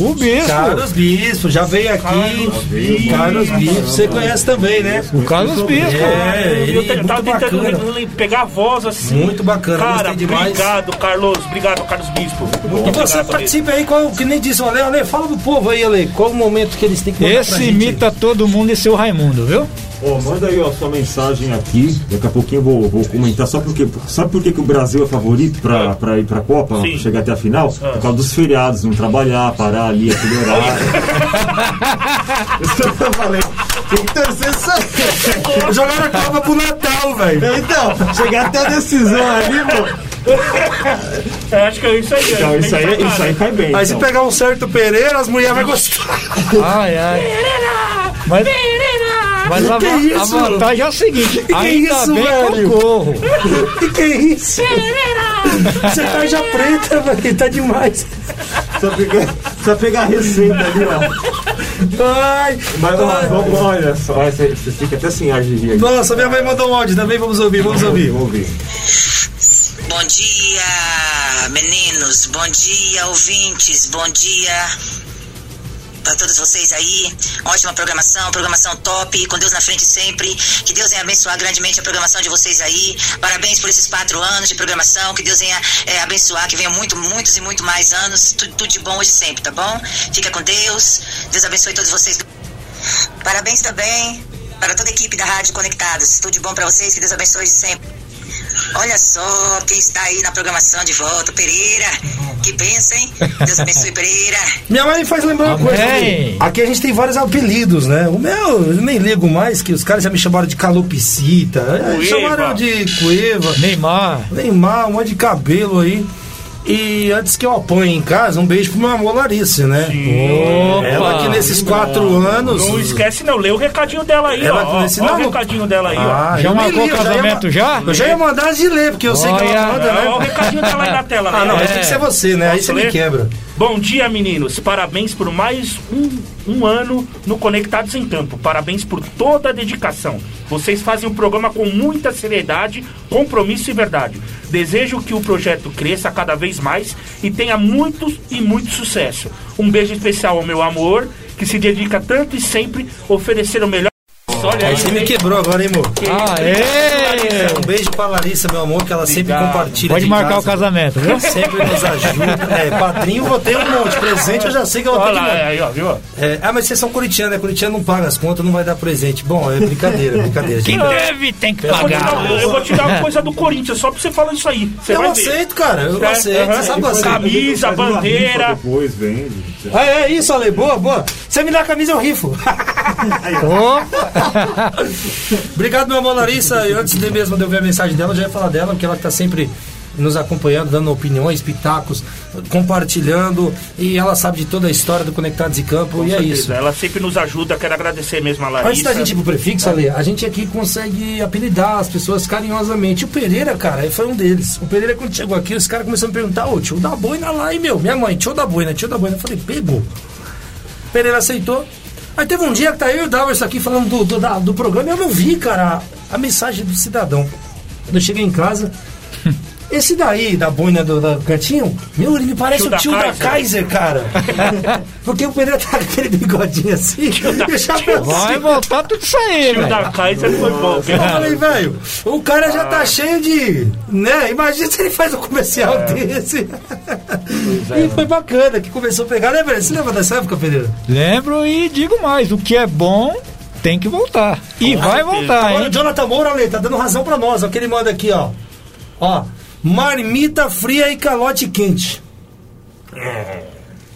O bispo. Carlos Bispo, já veio aqui. Carlos Bispo. Carlos Bispo, você conhece também, né? O Carlos Bispo. É, ele eu tava tentando pegar a voz assim. Muito bacana, Cara, gostei demais. obrigado, Carlos. Obrigado, Carlos Bispo. E Muito você obrigado participe aí, qual, que nem disse o Ale, Ale, fala pro povo aí, Ale, qual o momento que eles têm que Esse imita todo mundo e seu Raimundo, viu? Ó, manda aí ó, sua mensagem aqui. Daqui a pouquinho eu vou, vou comentar. Só porque, sabe por que, que o Brasil é favorito pra, pra ir pra Copa? Sim. Chegar até a final? Por causa dos feriados, não trabalhar, parar ali, aquele horário. Isso eu falei. Tem que torcer isso aí. Jogaram a Copa pro Natal, velho. Então, chegar até a decisão ali, mano. É, acho que é isso aí. Então, isso aí, isso aí cai bem. Aí se então. pegar um certo Pereira, as mulheres vão gostar. Ai, ai. Mas, mas a, Que a isso? vantagem é o seguinte: Que ainda isso, bem velho? que eu corro. que que é isso? Você tá já preta, velho, tá demais. Só pegar, só pegar a receita ali, ó. Ai, Mas ó, vamos, olha só, você, você fica até sem ar de rir aqui. Nossa, minha mãe mandou um áudio também, vamos ouvir, vamos ouvir. Vamos ouvir. Bom dia, meninos. Bom dia, ouvintes. Bom dia para todos vocês aí. Ótima programação, programação top, com Deus na frente sempre. Que Deus venha abençoar grandemente a programação de vocês aí. Parabéns por esses quatro anos de programação. Que Deus venha é, abençoar, que venha muito, muitos e muito mais anos. Tudo, tudo de bom hoje sempre, tá bom? Fica com Deus. Deus abençoe todos vocês. Parabéns também para toda a equipe da Rádio Conectados. Tudo de bom para vocês. Que Deus abençoe sempre. Olha só quem está aí na programação de volta, Pereira. Que pensa, hein? Deus abençoe, Pereira. Minha mãe faz lembrar uma coisa. Amém. Aqui a gente tem vários apelidos, né? O meu, eu nem ligo mais, que os caras já me chamaram de calopsita, chamaram de cueva, Neymar. Neymar, um monte de cabelo aí. E antes que eu apanhe em casa, um beijo pro meu amor Larissa, né? Opa. Ela que nesses quatro anos. Não esquece não, lê o recadinho dela aí, Ela ó. ó, nesse- ó não, o não- recadinho dela aí, Ah, Já eu nem marcou ia casamento já? Eu já ia mandar de ler, porque eu sei que ela Olha. manda, ó. Ó o né? recadinho dela aí na tela. Ah, não, né? mas tem que ser você, né? Aí Posso você me ler? quebra. Bom dia, meninos. Parabéns por mais um, um ano no Conectados em Campo. Parabéns por toda a dedicação. Vocês fazem o programa com muita seriedade, compromisso e verdade. Desejo que o projeto cresça cada vez mais e tenha muito e muito sucesso. Um beijo especial ao meu amor, que se dedica tanto e sempre oferecer o melhor. Olha Aí você me quebrou agora, hein, amor? Aê! Um beijo pra Larissa, meu amor, que ela sempre Obrigado. compartilha. Pode de marcar casa. o casamento, viu? Sempre nos ajuda. É, padrinho, vou ter um monte. Presente, eu já sei que eu vou ter Olha que lá, aí, ó, viu? É, ah, mas vocês são corintianos, né? Corintiano não paga as contas, não vai dar presente. Bom, é brincadeira, é brincadeira. Quem gente. deve tem que Eu vou, pagar. dar, eu vou te dar uma coisa do Corinthians, só pra você falar isso aí. Você Eu vai ver. aceito, cara, eu É, aceito. Você sabe que eu aceito. Camisa, bandeira. Depois vende. Ah, é isso, Ale, boa, boa. Você me dá a camisa, eu rifo. Opa! Obrigado, meu amor Larissa. E antes de mesmo de eu ver a mensagem dela, eu já ia falar dela, porque ela está sempre nos acompanhando, dando opiniões, pitacos, compartilhando. E ela sabe de toda a história do Conectados em Campo. Com e é certeza. isso. Ela sempre nos ajuda, quero agradecer mesmo a Larissa. Antes da gente ir pro prefixo, Ale, a gente aqui consegue apelidar as pessoas carinhosamente. O Pereira, cara, foi um deles. O Pereira, quando chegou aqui, os caras começaram a me perguntar: Ô, tio da boina lá, hein, meu? Minha mãe, tio da boina, tio da boina. Eu falei: pegou. Pereira aceitou. Aí teve um dia que tá eu e o Davers aqui falando do, do, da- do programa e eu não vi, cara, a, a mensagem do cidadão. Quando eu cheguei em casa, esse daí, da boina do, da cantinho, meu, ele me parece Tio o da tio da Kaiser. Kaiser, cara. Porque o Pereira tá com aquele bigodinho assim, da- e o chapéu Vai voltar tudo isso aí, O velho. da Kaiser foi bom. eu falei, velho, o cara já Ah. tá cheio de. né? Imagina se ele faz um comercial É. desse. e foi bacana que começou a pegar, né, velho? Você lembra dessa época, Pereira? Lembro e digo mais: o que é bom tem que voltar. E vai voltar, Agora o hein? Jonathan Moura, Ale, tá dando razão pra nós. Ó, que ele manda aqui, ó. Ó, marmita fria e calote quente.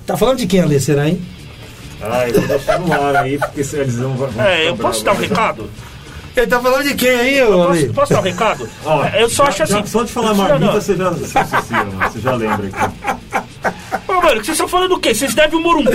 Tá falando de quem, Ale? Será, hein? Ah, eu vou deixar no ar aí, porque se eles não vão. vão É, eu posso dar um recado? Ele tá falando de quem aí, ô, Ale? Posso, posso dar um recado? Ó, eu só acho já- assim. Só de falar marmita, não. você já, você já lembra aqui. Ô, mano, vocês estão falando do quê? Vocês devem o Morumbi.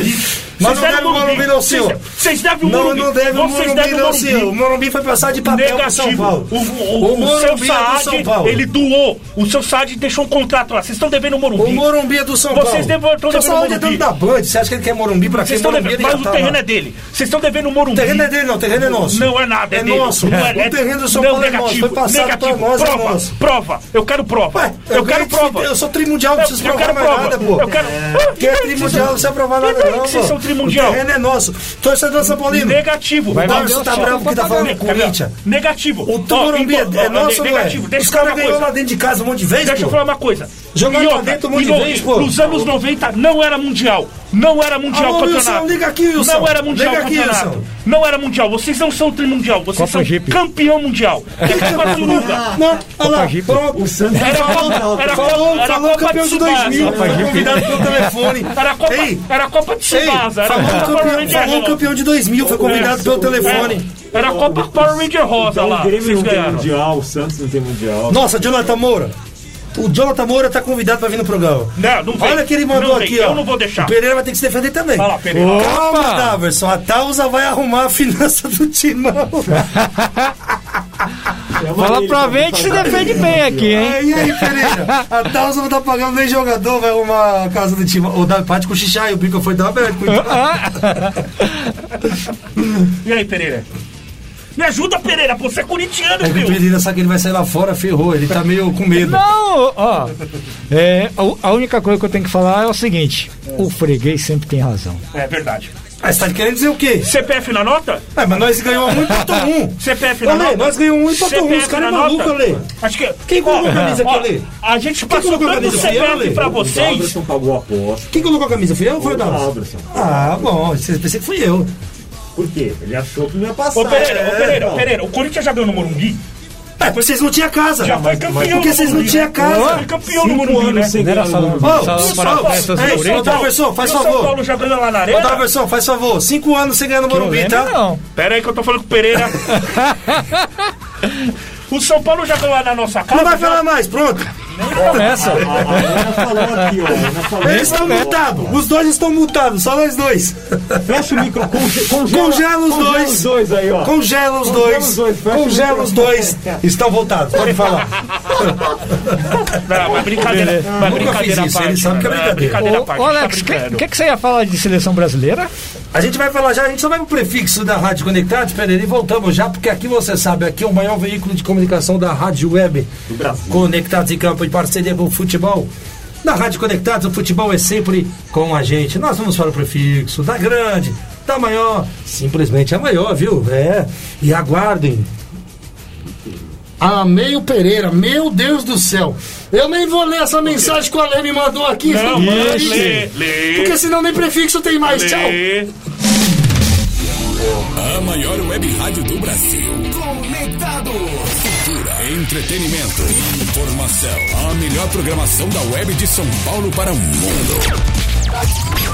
Vocês não o Morumbi, não, Vocês- senhor. Vocês devem o Não, Morumbi. não deve o Vocês Morumbi, devem o não, senhor. O Morumbi foi passar de papel São. Paulo. O, o, O o, seu Morumbi é São Saad, ele doou. O seu Saad deixou um contrato lá. Vocês estão devendo o Morumbi. O Morumbi é do São Vocês Paulo. devem- estão Seu devendo é Morumbi. dono da Band. Você acha que ele quer Morumbi pra quê? Vocês estão Morumbi devendo, mas o tá terreno é dele. Vocês estão devendo o Morumbi. O terreno é dele, não. O terreno é nosso. Não é nada, é, É nosso. Não é, O terreno do São não, Paulo é negativo, nosso. Foi passado pra nós, é prova, nosso. prova. Eu quero prova. Eu, quero prova. Eu sou trimundial, não preciso provar mais nada, pô. Eu quero- Que é trimundial, não precisa provar E nada, daí não, que vocês são trimundial? O terreno é nosso. Torcedor São Paulino. Negativo. Vai O o tá bravo porque tá falando com o Corinthians. Negativo. O Morumbi é, é nosso, é? negativo. Os caras coisa. lá dentro de casa um monte de vezes, Deixa eu falar uma coisa. Lá outra, dentro um monte de vezes, pô. Nos anos 90 não era mundial. Não era mundial Alô, o Wilson, campeonato. liga aqui, Wilson. Não era mundial Liga aqui, campeonato. Wilson. Não era mundial. Vocês não são trimundial. Vocês Copa são Jeep. campeão mundial. É Copa Suruga. Não, olha lá, pronto. O Santos Era Copa, era Falou, Copa, era falou Copa campeão de Tsubasa. 2000, foi Jeep. convidado pelo telefone. Era Copa, Ei, era Copa de Tsubasa. Falou campeão, falou campeão de 2000, foi convidado pelo telefone. Era Copa Power Ranger Rosa Então, lá. o Grêmio não tem ganharam. mundial, o Santos não tem mundial. Nossa, Jonathan Moura. O Jonathan Moura tá convidado pra vir no programa. Não, não vem. Olha que ele mandou Não vem, aqui, ó. Eu não vou deixar. O Pereira vai ter que se defender também. Lá, Pereira. Calma, Opa! Daverson. A Tausa vai arrumar a finança do timão. Fala pra ver que se defende bem aqui, hein? É, e aí, Pereira? A Tausa não tá pagando nem jogador, vai arrumar a casa do timão. O Davi pode cochichar e o bico foi dar aberto. E aí, Pereira? Me ajuda, Pereira. Você é corintiano, É que o. Pereira sabe que ele vai sair lá fora, ferrou. Ele tá meio com medo. Não, ó. é, a- única coisa que eu tenho que falar é o seguinte: o freguês sempre tem razão. É verdade. Ah, você tá querendo dizer o quê? CPF na nota? É, mas nós ganhamos um e empatou um. CPF na Lê, nota? nós ganhamos um e empatou um. Os caras é na maluco, nota? Lê. Acho que. Quem colocou a camisa aqui, Lê? A gente passou colocou a tanto camisa? Fui eu, CPF pra O vocês. Alderson pagou a aposta. Quem colocou a camisa? Fui eu ou foi o O? Alderson. Ah, bom. Você pensei que fui eu. Por quê? Ele achou que não ia passar. Ô, Pereira, ô, É, Pereira, não. Pereira, o Corinthians já ganhou no Morumbi? É, porque vocês não tinham casa. Já foi campeão Porque no vocês não tinham casa. Foi campeão no Morumbi, né? Não era só no Morumbi. Ô, ô, Daverson, faz o São favor. Paulo já ganhou lá na Ô, arena? Daverson, faz favor. Cinco anos sem ganhar no Morumbi, tá? não. Pera aí que eu tô falando com o Pereira. o São Paulo já ganhou lá na nossa casa? Não vai já? falar mais, pronto. Começa. A Ana falou aqui, ó. A Ana falou Eles estão multados. Os dois estão multados, só nós dois. Fecha o micro, conge- congela, Congela os congela dois. os dois aí, ó. Congela os Congela dois. os dois, Congela os dois. Estão voltados. Pode falar. Não, mas brincadeira. Beleza. Mas Nunca brincadeira isso, parte. ele sabe que é né? brincadeira. Brincadeira parte. ô, tá Alex, o que, que você ia falar de seleção brasileira? A gente vai falar já, a gente só vai pro prefixo da Rádio Conectados, Pereira, e voltamos já, porque aqui você sabe, aqui é o maior veículo de comunicação da Rádio Web. Do Brasil. Conectados em campo em parceria com o futebol. Na Rádio Conectados, o futebol é sempre com a gente. Nós vamos para o prefixo da grande, da maior, simplesmente a maior, viu? É. E aguardem. Amei o Pereira, meu Deus do céu. Eu nem vou ler essa mensagem que o Ale me mandou aqui. Não, Ixi. lê, lê. Porque senão nem prefixo tem mais. Tchau. Lê. A maior web rádio do Brasil. Conectado. Entretenimento, informação. A melhor programação da web de São Paulo para o mundo.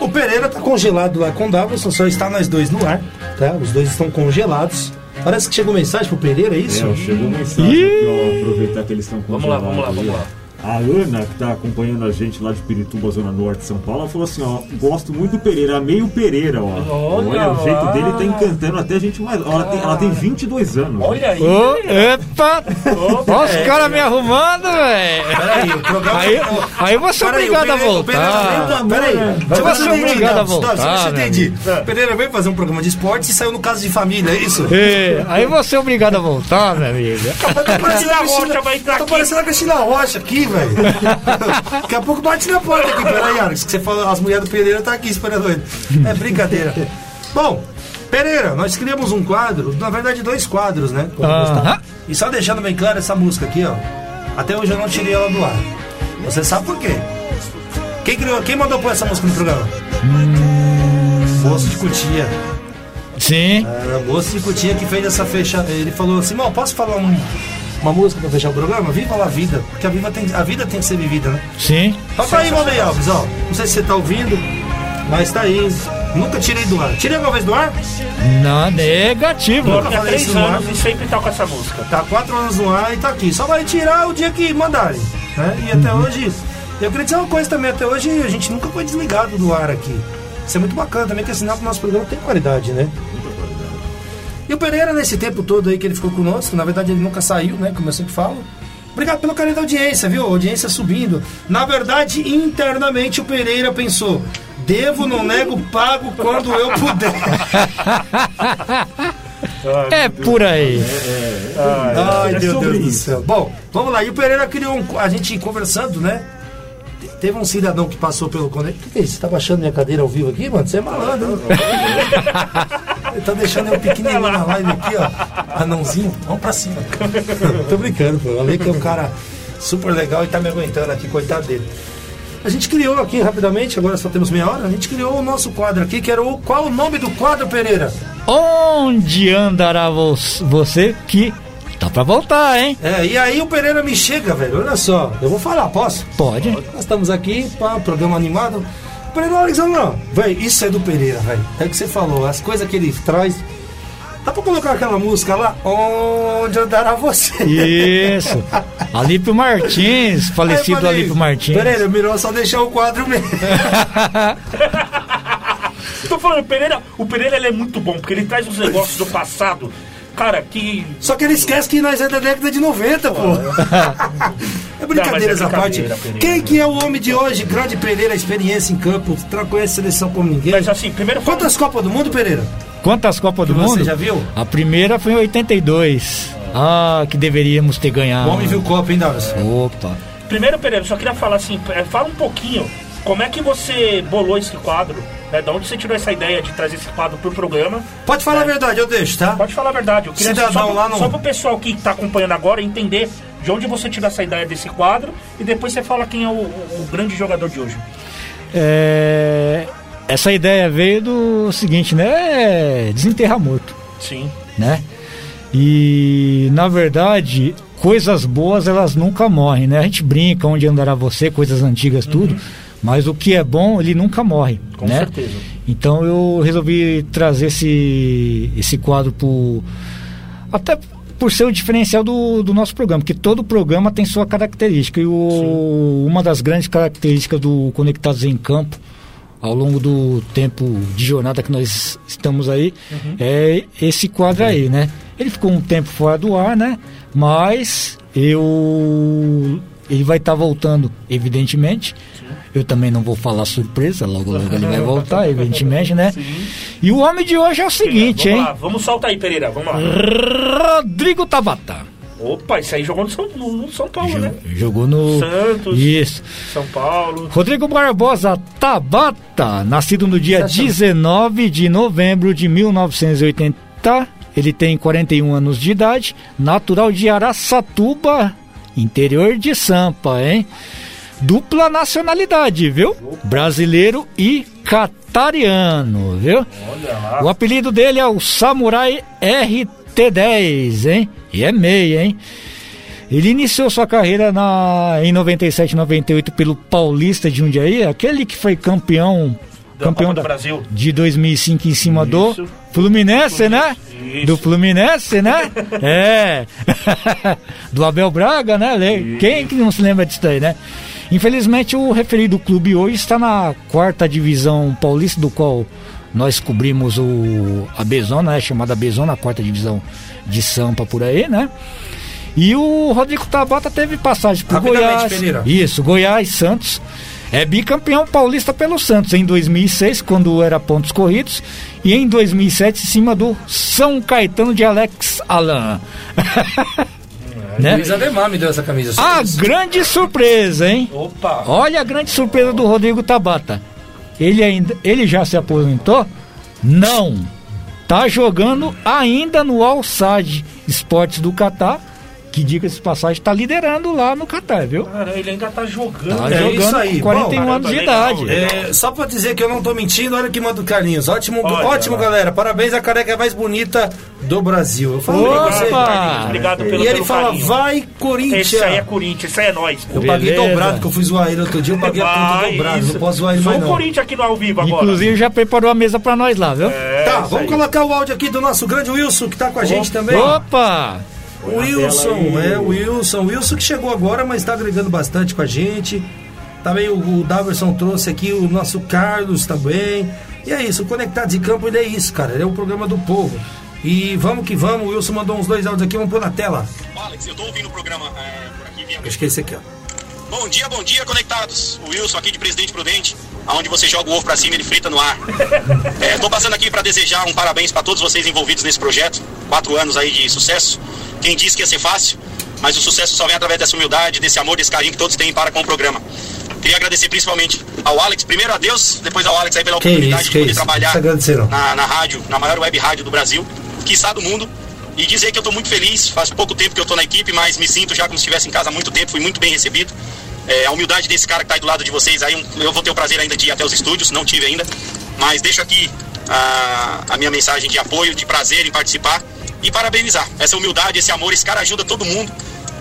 O Pereira tá congelado lá com o Davos, só está nós dois no ar, tá? Os dois estão congelados. Parece que chegou mensagem pro Pereira, é isso? É, chegou mensagem aqui, ó. Aproveitar que eles estão Vamos lá, congelados vamos lá, vamos lá. A Ana, que tá acompanhando a gente lá de Pirituba, Zona Norte de São Paulo, ela falou assim, ó, gosto muito do Pereira, amei o Pereira, ó. Olha o jeito dele tá encantando até a gente mais. ó, Ela tem, ela tem 22 anos. Olha aí. Ô, epa! Olha os caras me arrumando, velho! Peraí, o programa. Aí, aí eu vou ser obrigado a voltar. Peraí, eu ser eu obrigado a voltar, deixa eu ver se eu né, entendi. O Pereira veio fazer um programa de esporte e saiu no caso de família, é isso? É, aí eu vou ser obrigado a voltar, minha amiga. Tá parecendo a Cristina Rocha aqui. Velho. Daqui a pouco bate na porta aqui. Peraí, Alex, que você falou, as mulheres do Pereira tá aqui esperando ele. É brincadeira. Bom, Pereira, nós criamos um quadro, na verdade dois quadros, né? Aham. gostar. E só deixando bem claro essa música aqui, ó. Até hoje eu não tirei ela do ar. Você sabe por quê? Quem criou, quem mandou pôr essa música no programa? Moço de Cutia. Sim, Era o moço de Cutia que fez essa fecha. Ele falou assim: Mal, posso falar um- uma música pra fechar o programa? Viva a vida. Porque a vida tem, a vida tem que ser vivida, né? sim. Toca aí, Valdeir Alves, ó. Não sei se você tá ouvindo, mas tá aí. Nunca tirei do ar. Tirei alguma vez do ar? Não, negativo. Nunca Há falei três isso no ar. anos e sempre toca essa música. Tá quatro anos no ar e tá aqui. Só vai tirar o dia que mandarem. Né? E até hoje. Eu queria dizer uma coisa também, até hoje a gente nunca foi desligado do ar aqui. Isso é muito bacana também, que é sinal que o nosso programa tem qualidade, né? E o Pereira, nesse tempo todo aí que ele ficou conosco, na verdade ele nunca saiu, né? Como eu sempre falo. Obrigado pelo carinho da audiência, viu? A audiência subindo. Na verdade, internamente o Pereira pensou: devo, não nego, pago quando eu puder. É por aí. Ai, É meu sobre Deus do isso. céu. Bom, vamos lá. E o Pereira criou um. A gente conversando, né? Te- Teve um cidadão que passou pelo conector. O que, que é isso? Você tá baixando minha cadeira ao vivo aqui, mano? Você é malandro, hein? Ele tá deixando eu pequenininho na live aqui, ó. Anãozinho. Vamos pra cima. Tô brincando, pô. Eu falei que é um cara super legal e tá me aguentando aqui, coitado dele. A gente criou aqui rapidamente, agora só temos meia hora. A gente criou o nosso quadro aqui, que era o. Qual o nome do quadro, Pereira? Onde andará vo- você que tá pra voltar, hein? É, e aí o Pereira me chega, velho. Olha só, eu vou falar, posso? Pode. Nós estamos aqui para um programa animado. Pereira Alexandre, velho, isso é do Pereira, velho. É o que você falou, as coisas que ele traz. Dá pra colocar aquela música lá? Onde andará você? Isso. Alípio Martins, falecido falei, Alípio Martins. Pereira, melhor só deixar o quadro mesmo. Tô falando, o Pereira, o Pereira ele é muito bom, porque ele traz uns negócios do passado, cara, que. Só que ele esquece que nós é da década de 90, pô. É brincadeiras Não, à mas é parte. brincadeira, Pereira. Quem que é o homem de hoje? Grande Pereira, experiência em campo, conhece a seleção como ninguém. Mas assim, primeiro Quantas Copas do Mundo, Pereira? Quantas Copas do você Mundo? já viu? A primeira foi em 82. Ah, que deveríamos ter ganhado. O homem viu Copa, hein, Davos? Opa. Primeiro, Pereira, eu só queria falar assim, é, fala um pouquinho como é que você bolou esse quadro, né? Da onde você tirou essa ideia de trazer esse quadro pro programa? Pode falar a verdade, eu deixo, tá? Pode falar a verdade. Eu queria Cidadão só, pro- lá no- só pro pessoal que tá acompanhando agora entender de onde você tirou essa ideia desse quadro e depois você fala quem é o, o- o grande jogador de hoje. É, essa ideia veio do seguinte, né? Desenterrar morto, Sim. né? E na verdade, coisas boas elas nunca morrem, né? A gente brinca onde andará você, coisas antigas, tudo. Mas o que é bom, ele nunca morre, Uhum. Com né? certeza. Então eu resolvi trazer esse, esse quadro por. Até por ser o diferencial do, do nosso programa, porque todo programa tem sua característica. E o, uma das grandes características do Conectados em Campo, ao longo do tempo de jornada que nós estamos aí, é esse quadro aí, né? Ele ficou um tempo fora do ar, né? Mas eu. Ele vai estar voltando, evidentemente. Eu também não vou falar surpresa, logo logo ele vai voltar, evidentemente, né? E o homem de hoje é o seguinte, vamos hein? lá, vamos soltar aí, Pereira, vamos lá. Rodrigo Tabata. Opa, isso aí jogou no São, no, no São Paulo, né? Jogou no. Santos. Isso. São Paulo. Rodrigo Barbosa Tabata, nascido no dia 19 de novembro de 1980. Ele tem 41 anos de idade, natural de Araçatuba, interior de Sampa, hein? Dupla nacionalidade, viu? Brasileiro e catariano, viu? O apelido dele é o Samurai RT10, hein? E é meia, hein? Ele iniciou sua carreira na, em 97 98 pelo Paulista de Jundiaí, aquele que foi campeão, Da campeão Copa da, do Brasil. de 2005 em cima Isso. do Fluminense, né? Do Fluminense, né? é. do Abel Braga, né? Le- Quem que não se lembra disso daí, né? Infelizmente o referido clube hoje está na quarta divisão paulista, do qual nós cobrimos o, a Bezona, né? Chamada Bezona, a quarta divisão de Sampa por aí, né? E o Rodrigo Tabata teve passagem por Goiás. Pereira. Isso, Goiás, Santos. É bicampeão paulista pelo Santos em 2006, quando era pontos corridos, e em 2007 em cima do São Caetano de Alex Alain. né? Luiz Ademar me deu essa camisa. A isso. grande surpresa, hein? Opa! Olha a grande surpresa do Rodrigo Tabata. Ele ainda, ele já se aposentou? Não. Tá jogando ainda no Al Sadd Esportes do Catar, que diga-se de passagem, tá liderando lá no Catar, viu? Cara, ele ainda tá jogando. Tá É jogando isso aí. com 41 Bom, anos de caramba, idade. legal. É, só pra dizer que eu não tô mentindo, olha que manda o Carlinhos. Ótimo, Olha ótimo, lá. galera. Parabéns, a careca é mais bonita do Brasil. Eu falo pra você. Opa! Obrigado pelo E ele pelo fala, carinho. vai Corinthians. Esse aí é Corinthians, esse aí é nós. Eu paguei dobrado, que eu fui zoar ele outro dia, eu paguei a conta Vai, dobrada. isso. Não posso zoar ele Sou mais o não. Corinthians aqui no ao vivo agora. Inclusive já preparou a mesa pra nós lá, viu? É, Tá, isso vamos aí. colocar o áudio aqui do nosso grande Wilson, que tá com a gente também. Opa! O Wilson, é, o Wilson. O Wilson que chegou agora, mas tá agregando bastante com a gente. Também o, o Daverson trouxe aqui o nosso Carlos também. E é isso, o Conectados em Campo ele é isso, cara. Ele é o programa do povo. E vamos que vamos, o Wilson mandou uns dois áudios aqui, vamos pôr na tela. Alex, eu tô ouvindo o programa é, por aqui. Via... Acho que é esse aqui, ó. Bom dia, bom dia, conectados. O Wilson aqui de Presidente Prudente, aonde você joga o ovo pra cima e ele frita no ar. É, tô passando aqui para desejar um parabéns para todos vocês envolvidos nesse projeto. Quatro anos aí de sucesso. Quem disse que ia ser fácil, mas o sucesso só vem através dessa humildade, desse amor, desse carinho que todos têm para com o programa. Queria agradecer principalmente ao Alex, primeiro a Deus, depois ao Alex aí pela Que oportunidade isso, de poder isso. trabalhar na, na rádio, na maior web rádio do Brasil, que está do mundo. E dizer que eu estou muito feliz, faz pouco tempo que eu estou na equipe, mas me sinto já como se estivesse em casa há muito tempo, fui muito bem recebido. É, a humildade desse cara que está aí do lado de vocês, aí um- eu vou ter o prazer ainda de ir até os estúdios, não tive ainda, mas deixo aqui a, a minha mensagem de apoio, de prazer em participar e parabenizar. Essa humildade, esse amor, esse cara ajuda todo mundo.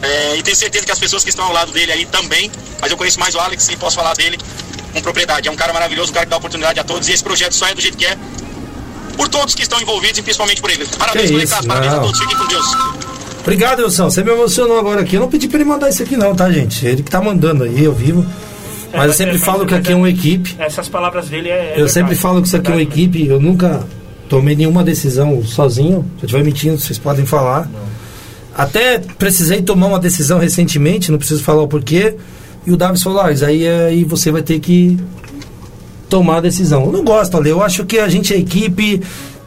É, e tenho certeza que as pessoas que estão ao lado dele aí também, mas eu conheço mais o Alex e posso falar dele com propriedade. É um cara maravilhoso, um cara que dá oportunidade a todos e esse projeto só é do jeito que é por todos que estão envolvidos e principalmente por ele. Parabéns, isso, parabéns a todos, fiquem com Deus. Obrigado, Wilson. Você me emocionou agora aqui. Eu não pedi pra ele mandar isso aqui, não, tá, gente? Ele que tá mandando aí, eu vivo. Mas eu sempre falo que aqui é uma equipe. Essas palavras dele é. Eu sempre falo que isso aqui é uma equipe. Eu nunca tomei nenhuma decisão sozinho. Se eu estiver mentindo, vocês podem falar. Até precisei tomar uma decisão recentemente, não preciso falar o porquê. E o Davis falou: ah, isso aí, é- aí você vai ter que tomar a decisão. Eu não gosto, Ale. Eu acho que a gente é equipe,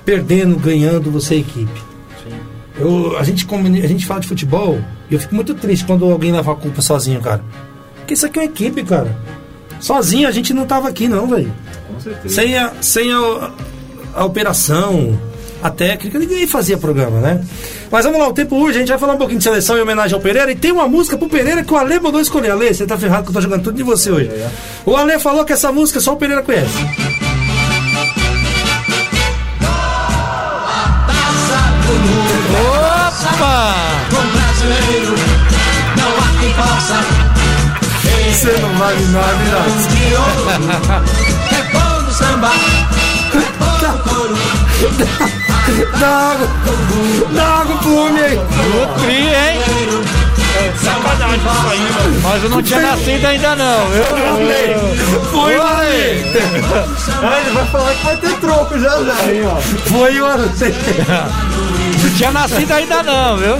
perdendo, ganhando, você é equipe. Eu, a, gente, a gente fala de futebol e eu fico muito triste quando alguém leva a culpa sozinho, cara. Porque isso aqui é uma equipe, cara. Sozinho a gente não tava aqui, não, velho. Com certeza. Sem, a, sem a, a operação, a técnica, ninguém fazia programa, né? Mas vamos lá, o tempo hoje, a gente vai falar um pouquinho de seleção em homenagem ao Pereira. E tem uma música pro Pereira que o Ale mandou escolher. Ale, você tá ferrado que eu tô jogando tudo de você hoje. O Ale falou que essa música só o Pereira conhece. Opa! Você não vale nada, nada. Dá água, dá água pro homem aí. Nutri, hein? Sacanagem isso aí, mano. Mas eu não tinha nascido ainda não, viu? Foi o Ale. Ah, ele vai falar que vai ter troco já já. Aí, ó. Foi o Ale. Não tinha nascido ainda não, viu?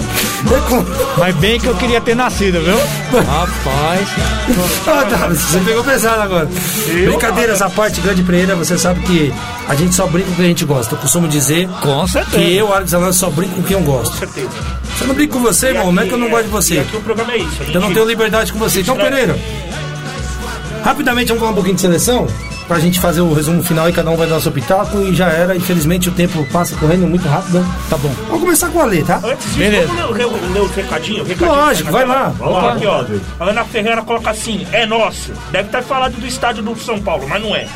Mas bem que eu queria ter nascido, viu? Rapaz. Ah, tá, você pegou pesado agora. Brincadeiras à parte, grande Pereira, você sabe que a gente só brinca com o que a gente gosta. Eu costumo dizer Com certeza. que eu, Alex Alonso, só brinco com quem eu gosto. Com certeza. Se eu não brinco com você, irmão, não é que eu não gosto de você. aqui o programa é isso. Eu não tenho liberdade com você. Então? Pereira, rapidamente vamos falar um pouquinho de seleção, pra gente fazer o resumo final e cada um vai dar o seu pitaco e já era. Infelizmente o tempo passa correndo muito rápido. né? Tá bom. Vamos começar com a Lê, tá? Antes disso, Beleza. vamos ler, ler, ler os recadinhos? recadinho Lógico, vai lá. Vamos lá, aqui, ó. A Ana Ferreira coloca assim: é nosso. Deve ter falado do estádio do São Paulo, mas não é.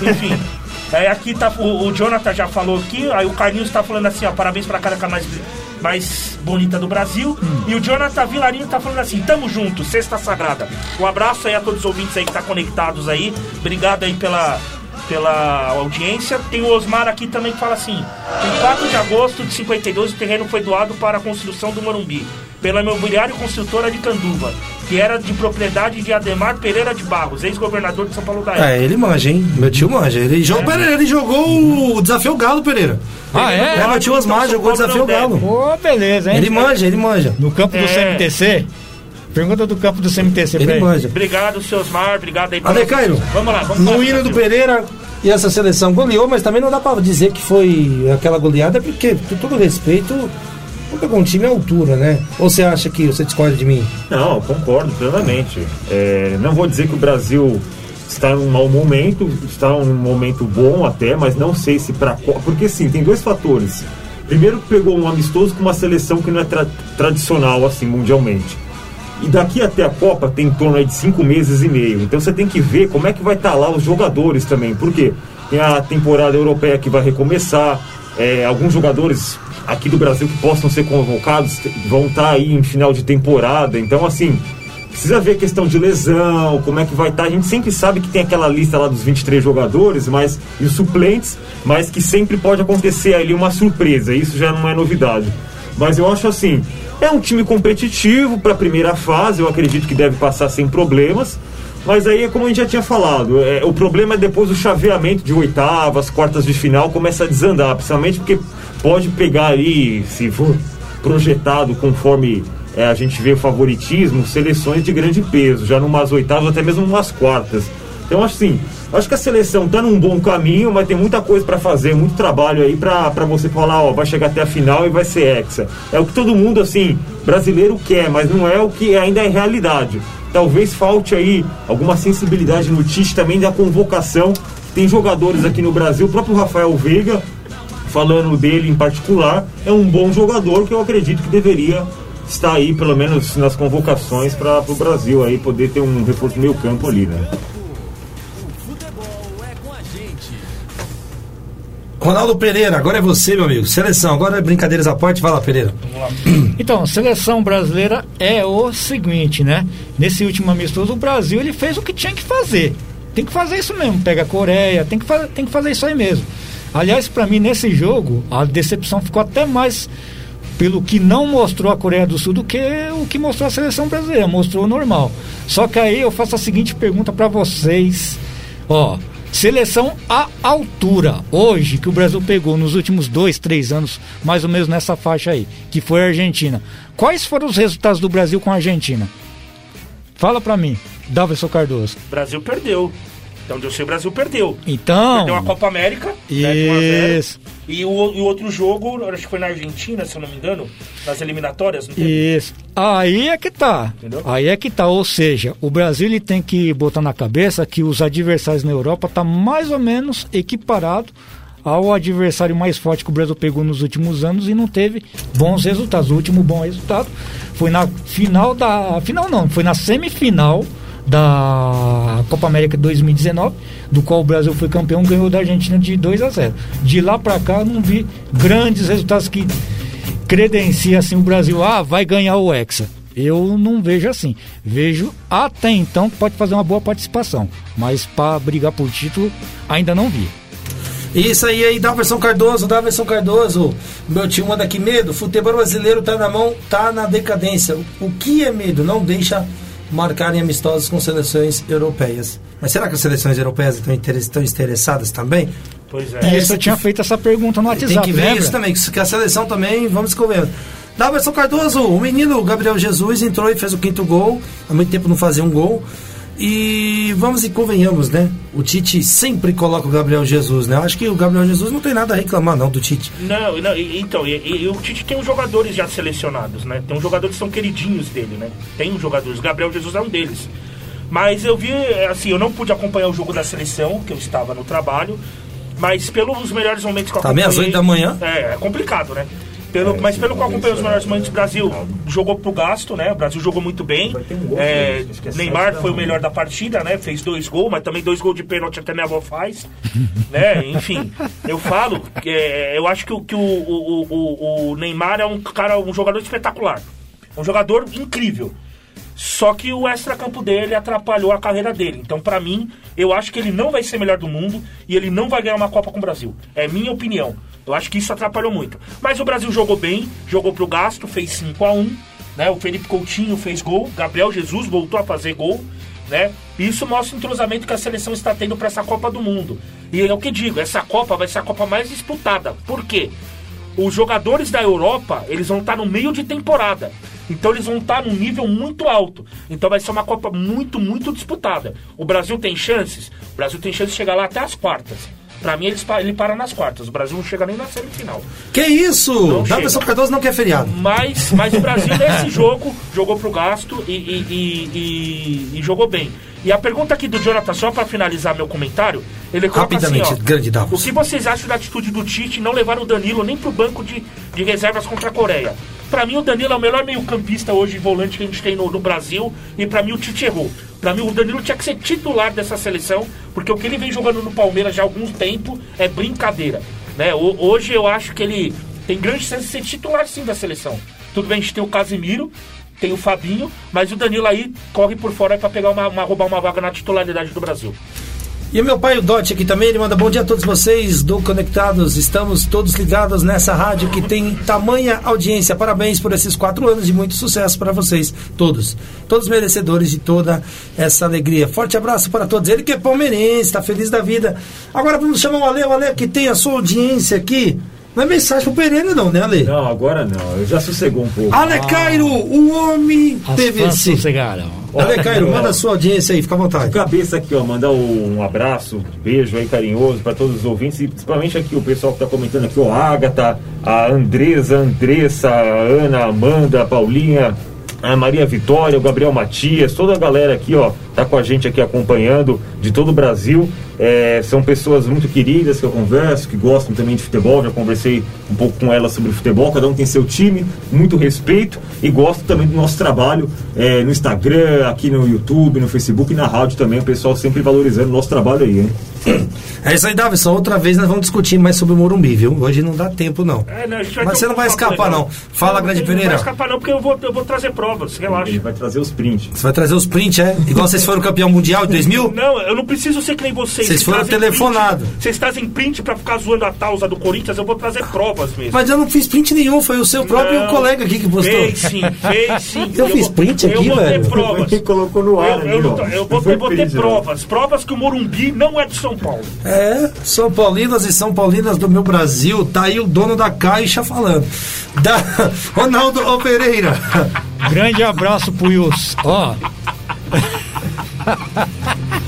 Enfim. É, aqui tá, o, o Jonathan já falou aqui, aí o Carlinhos tá falando assim, ó, parabéns pra careca mais, mais bonita do Brasil. E o Jonathan Vilarinho tá falando assim, tamo junto, sexta sagrada. Um abraço aí a todos os ouvintes aí que tá conectados aí. Obrigado aí pela, pela audiência. Tem o Osmar aqui também que fala assim: em 4 de agosto de 52, o terreno foi doado para a construção do Morumbi, pela imobiliária construtora de Canduva, que era de propriedade de Ademar Pereira de Barros, ex-governador de São Paulo da época. É, ele manja, hein? Meu tio manja. Ele, jogou, Pereira, ele jogou o Desafio Galo, Pereira. Ah, é? É, meu tio Osmar Então, jogou o Desafio Galo. Ô, beleza, hein? Ele manja, ele manja. No campo do É. CMTC? Pergunta do campo do CMTC pra Ele ele. manja. Obrigado, seu Osmar, obrigado aí pela- Ale Cairo, Vamos lá, vamos no lá, hino do. Pereira e essa seleção goleou, mas também não dá pra dizer que foi aquela goleada, porque, com todo respeito, não pegou um time à altura, né? Ou você acha que você discorda de mim? Não, concordo plenamente. É, não vou dizer que o Brasil está num mau momento, está num momento bom até, mas não sei se para porque sim, tem dois fatores. Primeiro, pegou um amistoso com uma seleção que não é tra- tradicional assim mundialmente. E daqui até a Copa tem em torno de cinco meses e meio. Então você tem que ver como é que vai estar lá os jogadores também. Por quê? Tem a temporada europeia que vai recomeçar. é, alguns jogadores aqui do Brasil que possam ser convocados vão estar aí em final de temporada. Então, assim, precisa ver questão de lesão, como é que vai estar. A gente sempre sabe que tem aquela lista lá dos 23 jogadores mas, e os suplentes, mas que sempre pode acontecer ali uma surpresa. Isso já não é novidade. Mas eu acho assim, é um time competitivo para a primeira fase, eu acredito que deve passar sem problemas. Mas aí é como a gente já tinha falado, é, o problema é depois o chaveamento de oitavas, quartas de final começa a desandar, principalmente porque pode pegar ali, se for projetado conforme é, a gente vê o favoritismo, seleções de grande peso, já numas oitavas, até mesmo umas quartas. Então, assim, acho que a seleção tá num bom caminho, mas tem muita coisa para fazer, muito trabalho aí para você falar, ó, vai chegar até a final e vai ser hexa. É o que todo mundo, assim, brasileiro quer, mas não é o que ainda é realidade. Talvez falte aí alguma sensibilidade no Tite também da convocação. Tem jogadores aqui no Brasil, o próprio Rafael Veiga, falando dele em particular, é um bom jogador que eu acredito que deveria estar aí, pelo menos nas convocações para o Brasil aí poder ter um reforço meio campo ali, né? Ronaldo Pereira, agora é você, meu amigo. Seleção, agora é brincadeiras à parte. Vai lá, Pereira. Então, seleção brasileira é o seguinte, né? Nesse último amistoso, o Brasil ele fez o que tinha que fazer. Tem que fazer isso mesmo. Pega a Coreia, tem que, fa tem que fazer isso aí mesmo. Aliás, para mim, nesse jogo, a decepção ficou até mais pelo que não mostrou a Coreia do Sul do que o que mostrou a seleção brasileira. Mostrou o normal. Só que aí eu faço a seguinte pergunta para vocês. Ó, seleção à altura. Hoje, que o Brasil pegou nos últimos dois, três anos, mais ou menos nessa faixa aí, que foi a Argentina. Quais foram os resultados do Brasil com a Argentina? Fala pra mim, Davidson Cardoso. O Brasil perdeu. Então, onde eu sei, o Brasil perdeu. Então. Perdeu a Copa América. né, de 1 a 0. Isso. E o, e o outro jogo, acho que foi na Argentina, se eu não me engano, nas eliminatórias, não teve? Isso. Aí é que tá. Entendeu? Aí é que tá. Ou seja, o Brasil ele tem que botar na cabeça que os adversários na Europa tá mais ou menos equiparado ao adversário mais forte que o Brasil pegou nos últimos anos e não teve bons resultados. O último bom resultado foi na final da. Final não, foi na semifinal da Copa América 2019, do qual o Brasil foi campeão, ganhou da Argentina de 2 a 0. De lá para cá não vi grandes resultados que credencia assim o Brasil, ah, vai ganhar o Hexa. Eu não vejo assim. Vejo até então que pode fazer uma boa participação, mas para brigar por título ainda não vi. Isso aí, aí, Daverson Cardoso, Daverson Cardoso. Meu tio manda aqui medo. Futebol brasileiro tá na mão, tá na decadência. O que é medo? Não deixa marcarem amistosos com seleções europeias. Mas será que as seleções europeias estão, inter- estão interessadas também? Pois E é. isso eu tinha feito essa pergunta no WhatsApp, Tem que ver lembra? isso também, que a seleção também, vamos descobrir. Daverson Cardoso, o menino Gabriel Jesus entrou e fez o quinto gol. Há muito tempo não fazia um gol. E vamos e convenhamos, né? O Tite sempre coloca o Gabriel Jesus, né? Eu acho que o Gabriel Jesus não tem nada a reclamar, não, do Tite. Não, não, então, e, e o Tite tem os jogadores já selecionados, né? Tem uns jogadores que são queridinhos dele, né? Tem uns jogadores, Gabriel Jesus é um deles. Mas eu vi, assim, eu não pude acompanhar o jogo da seleção, que eu estava no trabalho, mas pelos melhores momentos que eu Tá acompanhei... oito da manhã? É, é complicado, né? Pelo, mas pelo que eu acompanhei os melhores momentos, o Brasil jogou pro gasto, né? O Brasil jogou muito bem. É, gente, acho que é Neymar foi o melhor da partida, né? Fez dois gols, mas também dois gols de pênalti até minha avó faz. né? Enfim, eu falo, é, eu acho que, o, que o, o, o, o Neymar é um cara, um jogador espetacular. Um jogador incrível. Só que o extracampo dele atrapalhou a carreira dele. Então, pra mim, eu acho que ele não vai ser melhor do mundo e ele não vai ganhar uma Copa com o Brasil. É minha opinião. Eu acho que isso atrapalhou muito. Mas o Brasil jogou bem, jogou pro gasto, fez 5 a 1 né? O Felipe Coutinho fez gol, Gabriel Jesus voltou a fazer gol, né? Isso mostra o entrosamento que a seleção está tendo para essa Copa do Mundo. E é o que digo, essa Copa vai ser a Copa mais disputada. Por quê? Os jogadores da Europa, eles vão estar no meio de temporada. Então eles vão estar num nível muito alto. Então vai ser uma Copa muito, muito disputada. O Brasil tem chances? O Brasil tem chance de chegar lá até as quartas. Pra mim, eles, pa- ele para nas quartas. O Brasil não chega nem na semifinal. Que isso? Davidson chega. Cardoso não quer feriado. Mas, mas o Brasil nesse jogo jogou pro gasto e, e- e- e- jogou bem. E a pergunta aqui do Jonathan, só para finalizar meu comentário, ele coloca assim, Rapidamente, ó, grande Davos. O que vocês acham da atitude do Tite não levar o Danilo nem pro banco de, de reservas contra a Coreia? Pra mim, o Danilo é o melhor meio-campista hoje volante que a gente tem no, no Brasil. E pra mim, o Tite errou. Pra mim, o Danilo tinha que ser titular dessa seleção, porque o que ele vem jogando no Palmeiras já há algum tempo é brincadeira. Né? Ho- Hoje eu acho que ele tem grande chance de ser titular sim da seleção. Tudo bem, a gente tem o Casimiro, tem o Fabinho, mas o Danilo aí corre por fora para pegar uma, uma- roubar uma vaga na titularidade do Brasil. E o meu pai, o Dote, aqui também, ele manda bom dia a todos vocês do Conectados. Estamos todos ligados nessa rádio que tem tamanha audiência. Parabéns por esses quatro anos de muito sucesso para vocês, todos. Todos merecedores de toda essa alegria. Forte abraço para todos. Ele que é palmeirense, está feliz da vida. Agora vamos chamar o Ale, o Ale que tem a sua audiência aqui. Não é mensagem pro Pereira, não, né, Ale? Não, agora não. Eu já sossegou um pouco. Ale Cairo, o homem As teve fãs esse. sossegaram. Ale Cairo, manda a sua audiência aí, fica à vontade. Cabeça aqui, ó, mandar um abraço, um beijo aí carinhoso para todos os ouvintes e principalmente aqui o pessoal que tá comentando aqui, ó, a Agatha, a Andresa, a Andressa, a Ana, a Amanda, a Paulinha, a Maria Vitória, o Gabriel Matias, toda a galera aqui, ó, tá com a gente aqui acompanhando de todo o Brasil. É, são pessoas muito queridas que eu converso, que gostam também de futebol. Já conversei um pouco com elas sobre futebol. Cada um tem seu time, muito respeito e gosto também do nosso trabalho é, no Instagram, aqui no YouTube, no Facebook e na rádio também. O pessoal sempre valorizando o nosso trabalho aí, hein? É isso aí, Davison. Outra vez nós vamos discutir mais sobre o Morumbi, viu? Hoje não dá tempo, não. É, vai Mas você um não vai escapar, legal. não. Fala, Não, Grande Não vai Pereira. escapar não, porque eu vou, eu vou trazer provas, relaxa. Ele vai trazer os prints. Você vai trazer os prints, é? Igual vocês foram campeão mundial de 2000? Não, eu não preciso ser que nem vocês. Vocês foram trazem telefonado. print- Vocês trazem print pra ficar zoando a tausa do Corinthians, eu vou trazer provas mesmo. Mas eu não fiz print nenhum, foi o seu próprio Não, colega aqui que postou. Fez sim, fez sim. Eu fiz vou- print aqui, Eu vou velho. ter provas. Quem colocou no ar Eu, eu, ali, eu vou, eu vou ter provas. Provas que o Morumbi não é de São Paulo. É, São Paulinas e São Paulinas do meu Brasil, tá aí o dono da caixa falando. Da Ronaldo Ô Pereira. Grande abraço pro. Ó,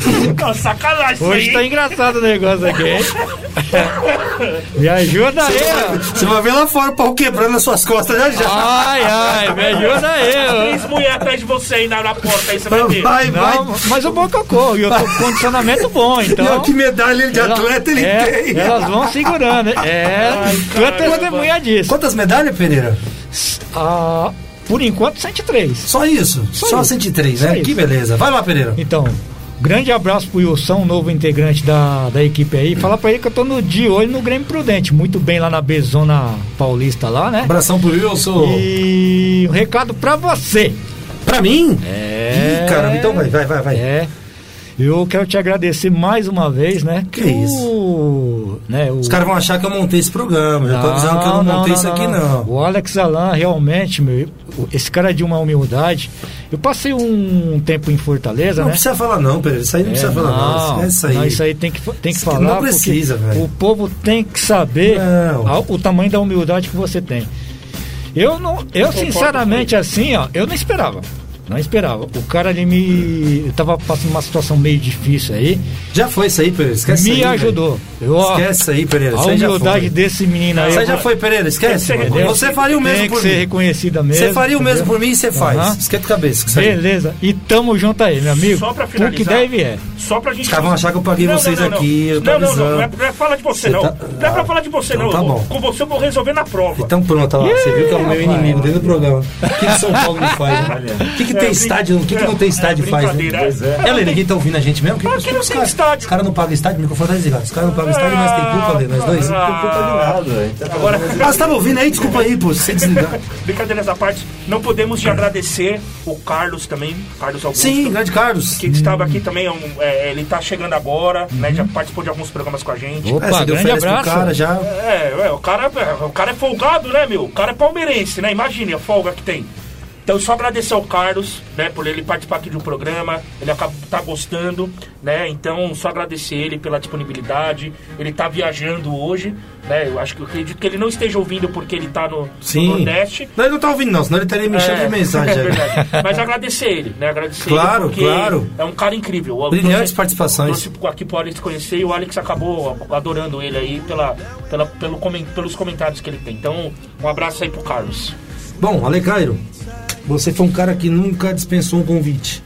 Não, sacanagem hoje tá engraçado o negócio aqui, hein? Me ajuda aí, ó. Você vai ver lá fora o pau quebrando nas suas costas já já. Ai, ai, me ajuda aí, ó. Três mulheres atrás de você aí na, na porta, aí você vai ver. Vai, vai. Não, mas o bom que eu corro, e eu tô com condicionamento bom, E então. olha que medalha de ela- atleta ele é, tem. Elas vão segurando. É, tu é testemunha disso. Quantas medalhas, Pereira? Ah, por enquanto, 103. Só isso? Só, isso. 103, Só né? isso. Que beleza. Vai lá, Pereira. Então, grande abraço pro Wilson, novo integrante da, da equipe aí. Fala pra ele que eu tô no de olho no Grêmio Prudente. Muito bem lá na Bezona Paulista lá, né? Abração pro Wilson. E um recado pra você. Pra mim? É. Ih, caramba, então vai, vai, vai, vai. É. Eu quero te agradecer mais uma vez, né? Que isso. o- né, o... Os caras vão achar que eu montei esse programa. Já tô avisando que eu não montei isso aqui, não. O Alex Alan, realmente, meu, esse cara é de uma humildade. Eu passei um tempo em Fortaleza, Não né? precisa falar não, Pereira. Isso aí não É, precisa falar não. Esquece isso aí. não, isso aí tem que, tem que Isso falar. não precisa, velho. O povo tem que saber Não. a- o tamanho da humildade que você tem. Eu não, eu sinceramente assim, ó, eu não esperava. Não esperava. O cara ali me. Eu tava passando uma situação meio difícil aí. Já foi isso aí, Pereira. Esquece me aí, ajudou. Eu, ó, Esquece aí, Pereira. a aí já humildade desse menino aí. Eu já foi, Pereira. Esquece. Que ser. Você faria o mesmo tem que por ser mim. reconhecida mesmo. Você faria o mesmo entendeu? por mim e você faz. Aham. Esquenta a cabeça. que. Beleza. E tamo junto aí, meu amigo. Só pra O que finalizar. deve é. Só pra gente. Os caras vão achar que eu paguei vocês aqui, eu tô não, não, não, não é, não é falar de você, Você não. tá- Não é pra falar de você, Então não. tá bom. Com você eu vou resolver na prova. Então pronto, lá. Você viu que é o meu inimigo dentro do programa. O que, que São Paulo me faz? né? O que, que que É, tem brin- estádio, o que, que é, não tem é, estádio faz, né? brincadeira, Pois é. É, Lê, ninguém tá ouvindo a gente mesmo? Que, aqui não os tem caras- estádio. Os caras não pagam estádio, o microfone tá desligado. Os caras não pagam estádio, nós tem culpa, Lê, nós dois. Ah, Não tem culpa de nada. tá Agora, Ah, você tava ouvindo aí? Desculpa aí, pô, se você desligar. brincadeiras à parte, não podemos de agradecer o Carlos também, Carlos Augusto. Sim, grande Carlos. que estava aqui também, é é, ele tá chegando agora, né? Já participou de alguns programas com a gente. Opa, É, grande abraço. cara já. É, é, o cara, o cara é folgado, né, meu? O cara é palmeirense, né? Imagine a folga que tem. Então, só agradecer ao Carlos, né, por ele participar aqui de um programa, ele acaba tá gostando, né? Então, só agradecer ele pela disponibilidade. Ele tá viajando hoje, né? Eu acho que eu acredito que ele não esteja ouvindo porque ele tá no, no. Nordeste. Não, ele não tá ouvindo, não, senão ele estaria me enchendo É, de mensagem. é verdade. Mas agradecer ele, né? Agradecer Claro, ele claro. é um cara incrível. Eu Brilhantes trouxe- participações. trouxe aqui pro Alex conhecer e o Alex acabou adorando ele aí pela, pela, pelo pelos comentários que ele tem. Então, um abraço aí pro Carlos. Bom, Ale Cairo, você foi um cara que nunca dispensou um convite.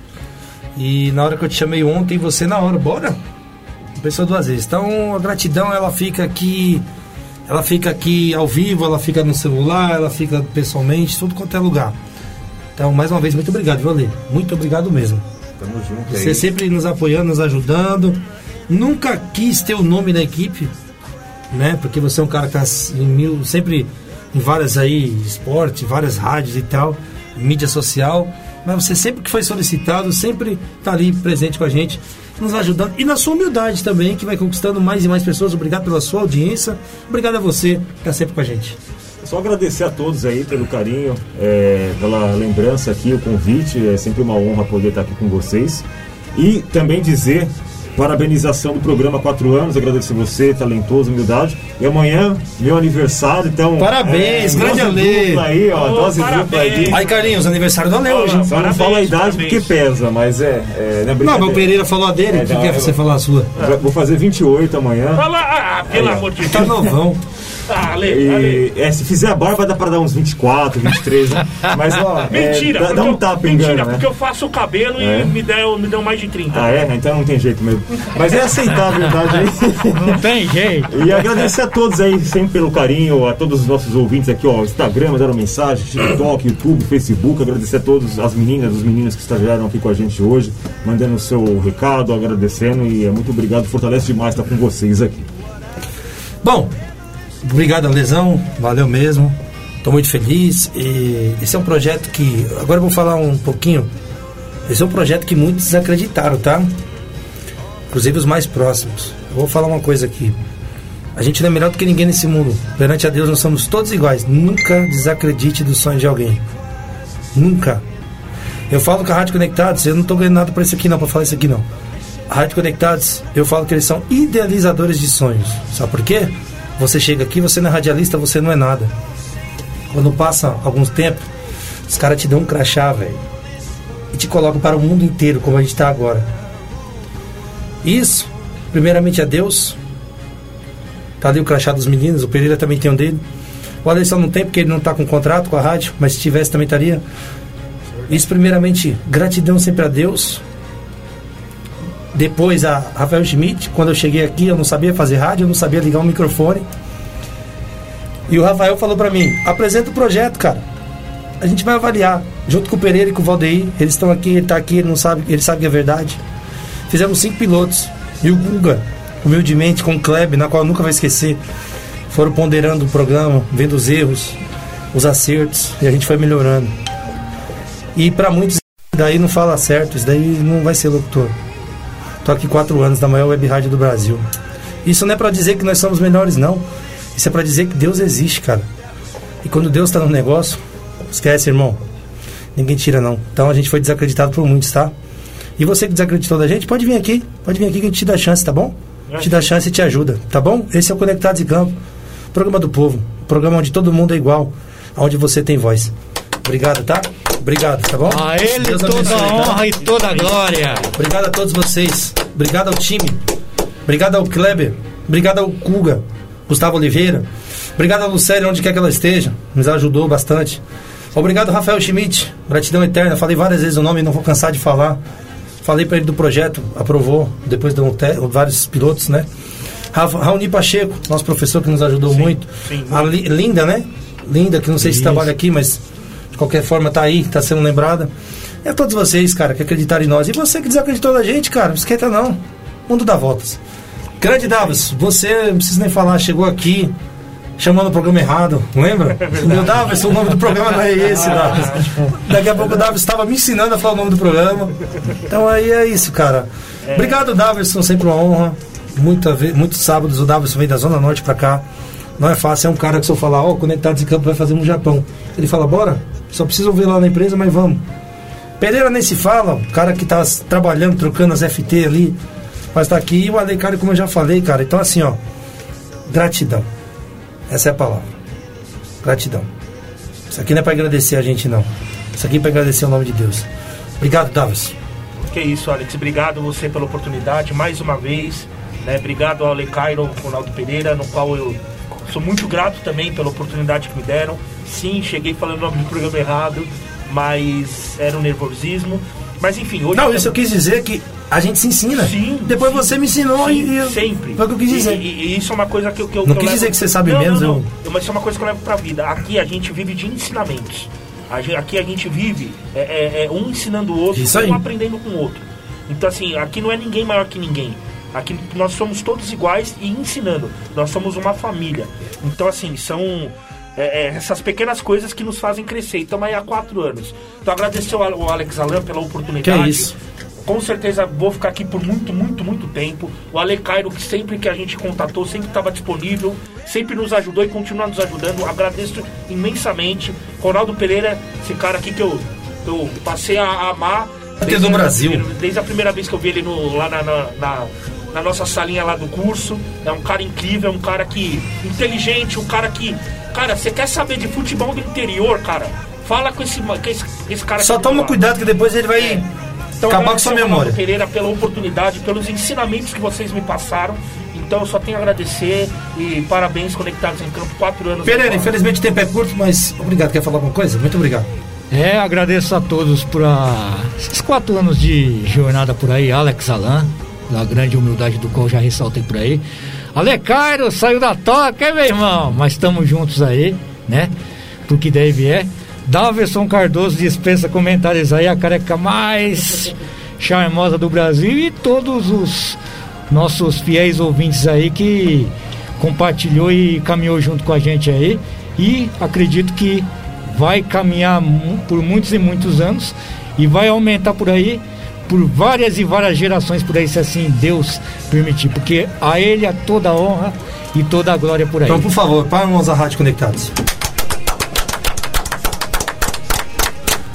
E na hora que eu te chamei ontem, você na hora, bora? Pensou duas vezes. Então a gratidão ela fica aqui. Ela fica aqui ao vivo, ela fica no celular, ela fica pessoalmente, tudo quanto é lugar. Então, mais uma vez, muito obrigado, viu, Ale? Muito obrigado mesmo. Tamo junto Você aí. sempre nos apoiando, nos ajudando. Nunca quis ter o nome da equipe, né? Porque você é um cara que tá em mil, sempre em várias aí, esporte, várias rádios e tal, mídia social. Mas você sempre que foi solicitado, sempre tá ali presente com a gente, nos ajudando. E na sua humildade também, que vai conquistando mais e mais pessoas. Obrigado pela sua audiência. Obrigado a você que tá sempre com a gente. Só agradecer a todos aí pelo carinho, é, pela lembrança aqui, o convite. É sempre uma honra poder estar aqui com vocês. E também dizer, parabenização do programa 4 anos, agradecer você, talentoso, humildade. E amanhã, meu aniversário, então. Parabéns, grande dose Ale. dupla aí, ó, Ô, dose dupla parabéns. aí. Aí, Carlinhos, aniversário do Ale hoje. Só não Parabéns, fala a idade parabéns. porque pesa, mas é. é não, é Não, mas o. Pereira falou a dele, É, o que não, quer eu- você falar a sua? Vou fazer 28 amanhã. Fala, ah, pelo amor de Tá Deus. novão. Ah, Ale, Ale. E, é, se fizer a barba dá pra dar uns 24, 23, né? Mas ó, é, Mentira, dá, porque dá um eu- tapa mentira, engano, né? porque eu faço o cabelo É? e me deu, me deu mais de 30. Ah, é? Então não tem jeito mesmo. Mas é aceitar a verdade aí. Não tem jeito. E agradecer a todos aí, sempre pelo carinho, a todos os nossos ouvintes aqui, ó, Instagram, mandaram mensagem, TikTok, YouTube, Facebook, agradecer a todos, as meninas, os meninos que estagiaram aqui com a gente hoje, mandando o seu recado, agradecendo e é muito obrigado, fortalece demais estar com vocês aqui. Bom, obrigado, Lesão. Valeu mesmo. Estou muito feliz. E esse é um projeto que. Agora eu vou falar um pouquinho. Esse é um projeto que muitos desacreditaram, tá? Inclusive os mais próximos. Eu vou falar uma coisa aqui. A gente não é melhor do que ninguém nesse mundo. Perante a Deus, nós somos todos iguais. Nunca desacredite do sonho de alguém. Nunca. Eu falo com a Rádio Conectados, eu não estou ganhando nada por isso aqui não, para falar isso aqui não. A Rádio Conectados, eu falo que eles são idealizadores de sonhos. Sabe por quê? Você chega aqui, você não é radialista, você não é nada. Quando passa alguns tempos, os caras te dão um crachá, velho. E te colocam para o mundo inteiro, como a gente está agora. Isso, primeiramente a Deus. Tá ali o crachá dos meninos, o Pereira também tem um dele. O Alisson não tem, porque ele não está com contrato com a rádio, mas se tivesse também estaria. Isso, primeiramente, gratidão sempre a Deus. Depois a Rafael Schmidt, quando eu cheguei aqui, eu não sabia fazer rádio, eu não sabia ligar um microfone. E o Rafael falou pra mim: apresenta o projeto, cara. A gente vai avaliar. Junto com o Pereira e com o Valdeir. Eles estão aqui, ele tá aqui, ele não sabe, ele sabe que é verdade. Fizemos cinco pilotos. E o Guga, humildemente, com o Kleb, na qual eu nunca vou esquecer, foram ponderando o programa, vendo os erros, os acertos, e a gente foi melhorando. E para muitos, daí não fala certo, isso daí não vai ser locutor. Tô aqui quatro anos da maior web rádio do Brasil. Isso não é para dizer que nós somos melhores, não. Isso é para dizer que Deus existe, cara. E quando Deus está no negócio, esquece, irmão. Ninguém tira, não. Então a gente foi desacreditado por muitos, tá? E você que desacreditou da gente, pode vir aqui. Pode vir aqui que a gente te dá chance, tá bom? Te dá chance e te ajuda, tá bom? Esse é o Conectados em Campo. Programa do povo. Programa onde todo mundo é igual. Onde você tem voz. Obrigado, tá? Obrigado, tá bom? A ele Deus toda abençoe, a tá? honra e toda a glória. Obrigado a todos vocês. Obrigado ao time. Obrigado ao Kleber. Obrigado ao Kuga. Gustavo Oliveira. Obrigado ao Lucélia, onde quer que ela esteja. Nos ajudou bastante. Obrigado, Rafael Schmidt. Gratidão eterna. Falei várias vezes o nome, não vou cansar de falar. Falei para ele do projeto, aprovou. Depois de um vários pilotos, né? Rafa- Raoni Pacheco, nosso professor que nos ajudou muito. sim, A Li- Linda, né? Linda, que não sei se trabalha aqui, mas de qualquer forma tá aí, tá sendo lembrada. E a todos vocês, cara, que acreditaram em nós. E você que desacreditou na gente, cara, não esquenta não. Mundo dá voltas. Grande Davos, você, não preciso nem falar, chegou aqui chamando o programa errado, lembra? É Meu Davos, o nome do programa não é esse, Davos. Daqui a pouco o Davos estava me ensinando a falar o nome do programa. Então aí é isso, cara. Obrigado, Davidson, sempre uma honra. Muita, muitos sábados o Davidson vem da Zona Norte pra cá. Não é fácil, é um cara que se eu falar, ó, Conectados em Campo vai fazer no Japão. Ele fala, bora, só precisa ouvir lá na empresa, mas vamos. Pereira nem se fala, o cara que tá trabalhando, trocando as FT ali, mas tá aqui. E o Alecário, como eu já falei, cara. Então, assim, ó, gratidão. Essa é a palavra. Gratidão. Isso aqui não é pra agradecer a gente, não. Isso aqui é pra agradecer o nome de Deus. Obrigado, Davis. Que isso, Alex. Obrigado você pela oportunidade mais uma vez. Né? Obrigado ao Lecairo, Ronaldo Pereira, no qual eu sou muito grato também pela oportunidade que me deram. Sim, cheguei falando o nome do programa errado, mas era um nervosismo. Mas enfim, hoje. Não, isso eu quis dizer que a gente se ensina. Sim. Depois você me ensinou Sim, e. eu- sempre. Foi o que eu quis dizer. E, e- e isso é uma coisa que eu. Que eu Não que eu quis levo- dizer que você sabe não, menos, Não, não. eu- Mas isso é uma coisa que eu levo pra vida. Aqui a gente vive de ensinamentos. A gen- aqui a gente vive é, é- é um ensinando o outro, um aprendendo com o outro. Então, assim, aqui não é ninguém maior que ninguém. Aqui nós somos todos iguais e ensinando. Nós somos uma família. Então, assim, são é, é, essas pequenas coisas que nos fazem crescer. Estamos aí há quatro anos. Então, agradecer ao Alex Alan pela oportunidade. Que isso. Com certeza vou ficar aqui por muito, muito, muito tempo. O Ale Cairo, que sempre que a gente contatou, sempre estava disponível, sempre nos ajudou e continua nos ajudando. Agradeço imensamente. Ronaldo Pereira, esse cara aqui que eu, eu passei a amar. Até do Brasil. Desde a primeira vez que eu vi ele no- lá na, na, na- na nossa salinha lá do curso. É um cara incrível, é um cara que. inteligente, um cara que. Cara, você quer saber de futebol do interior, cara? Fala com esse, com esse, esse cara Só toma cuidado que depois ele vai Então, acabar com sua Ronaldo memória. Pereira pela oportunidade, pelos ensinamentos que vocês me passaram. Então eu só tenho a agradecer e parabéns Conectados em Campo, quatro anos. Pereira, infelizmente o tempo é curto, mas obrigado. Quer falar alguma coisa? Muito obrigado. É, agradeço a todos por a- esses quatro anos de jornada por aí, Alex Alan, da grande humildade do qual já ressaltei por aí. Ale saiu da toca, hein, meu irmão? Mas estamos juntos aí, né? Pro que deve é. Daverson Cardoso dispensa comentários aí, a careca mais charmosa do Brasil e todos os nossos fiéis ouvintes aí que compartilhou e caminhou junto com a gente aí. E acredito que vai caminhar por muitos e muitos anos e vai aumentar por aí por várias e várias gerações por aí, se assim Deus permitir, porque a Ele é toda a honra e toda a glória por aí. Então, por favor, palmas à Rádio Conectados.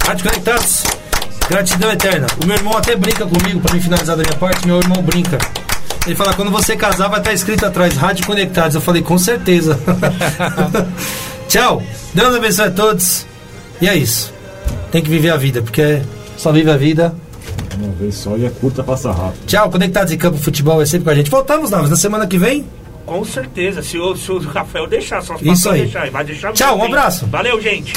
Rádio Conectados, gratidão eterna. O meu irmão até brinca comigo para me finalizar da minha parte. Meu irmão brinca. Ele fala: quando você casar, vai estar escrito atrás Rádio Conectados. Eu falei: com certeza. Tchau. Deus abençoe a todos. E é isso. Tem que viver a vida, porque só vive a vida. Uma vez só e é curta, passa rápido. Tchau, Conectados em Campo Futebol é sempre com a gente. Voltamos, Navas, na semana que vem. Com certeza, se o, se o Rafael deixar, só Isso aí. deixar, vai deixar Tchau, um hein? abraço. Valeu, gente.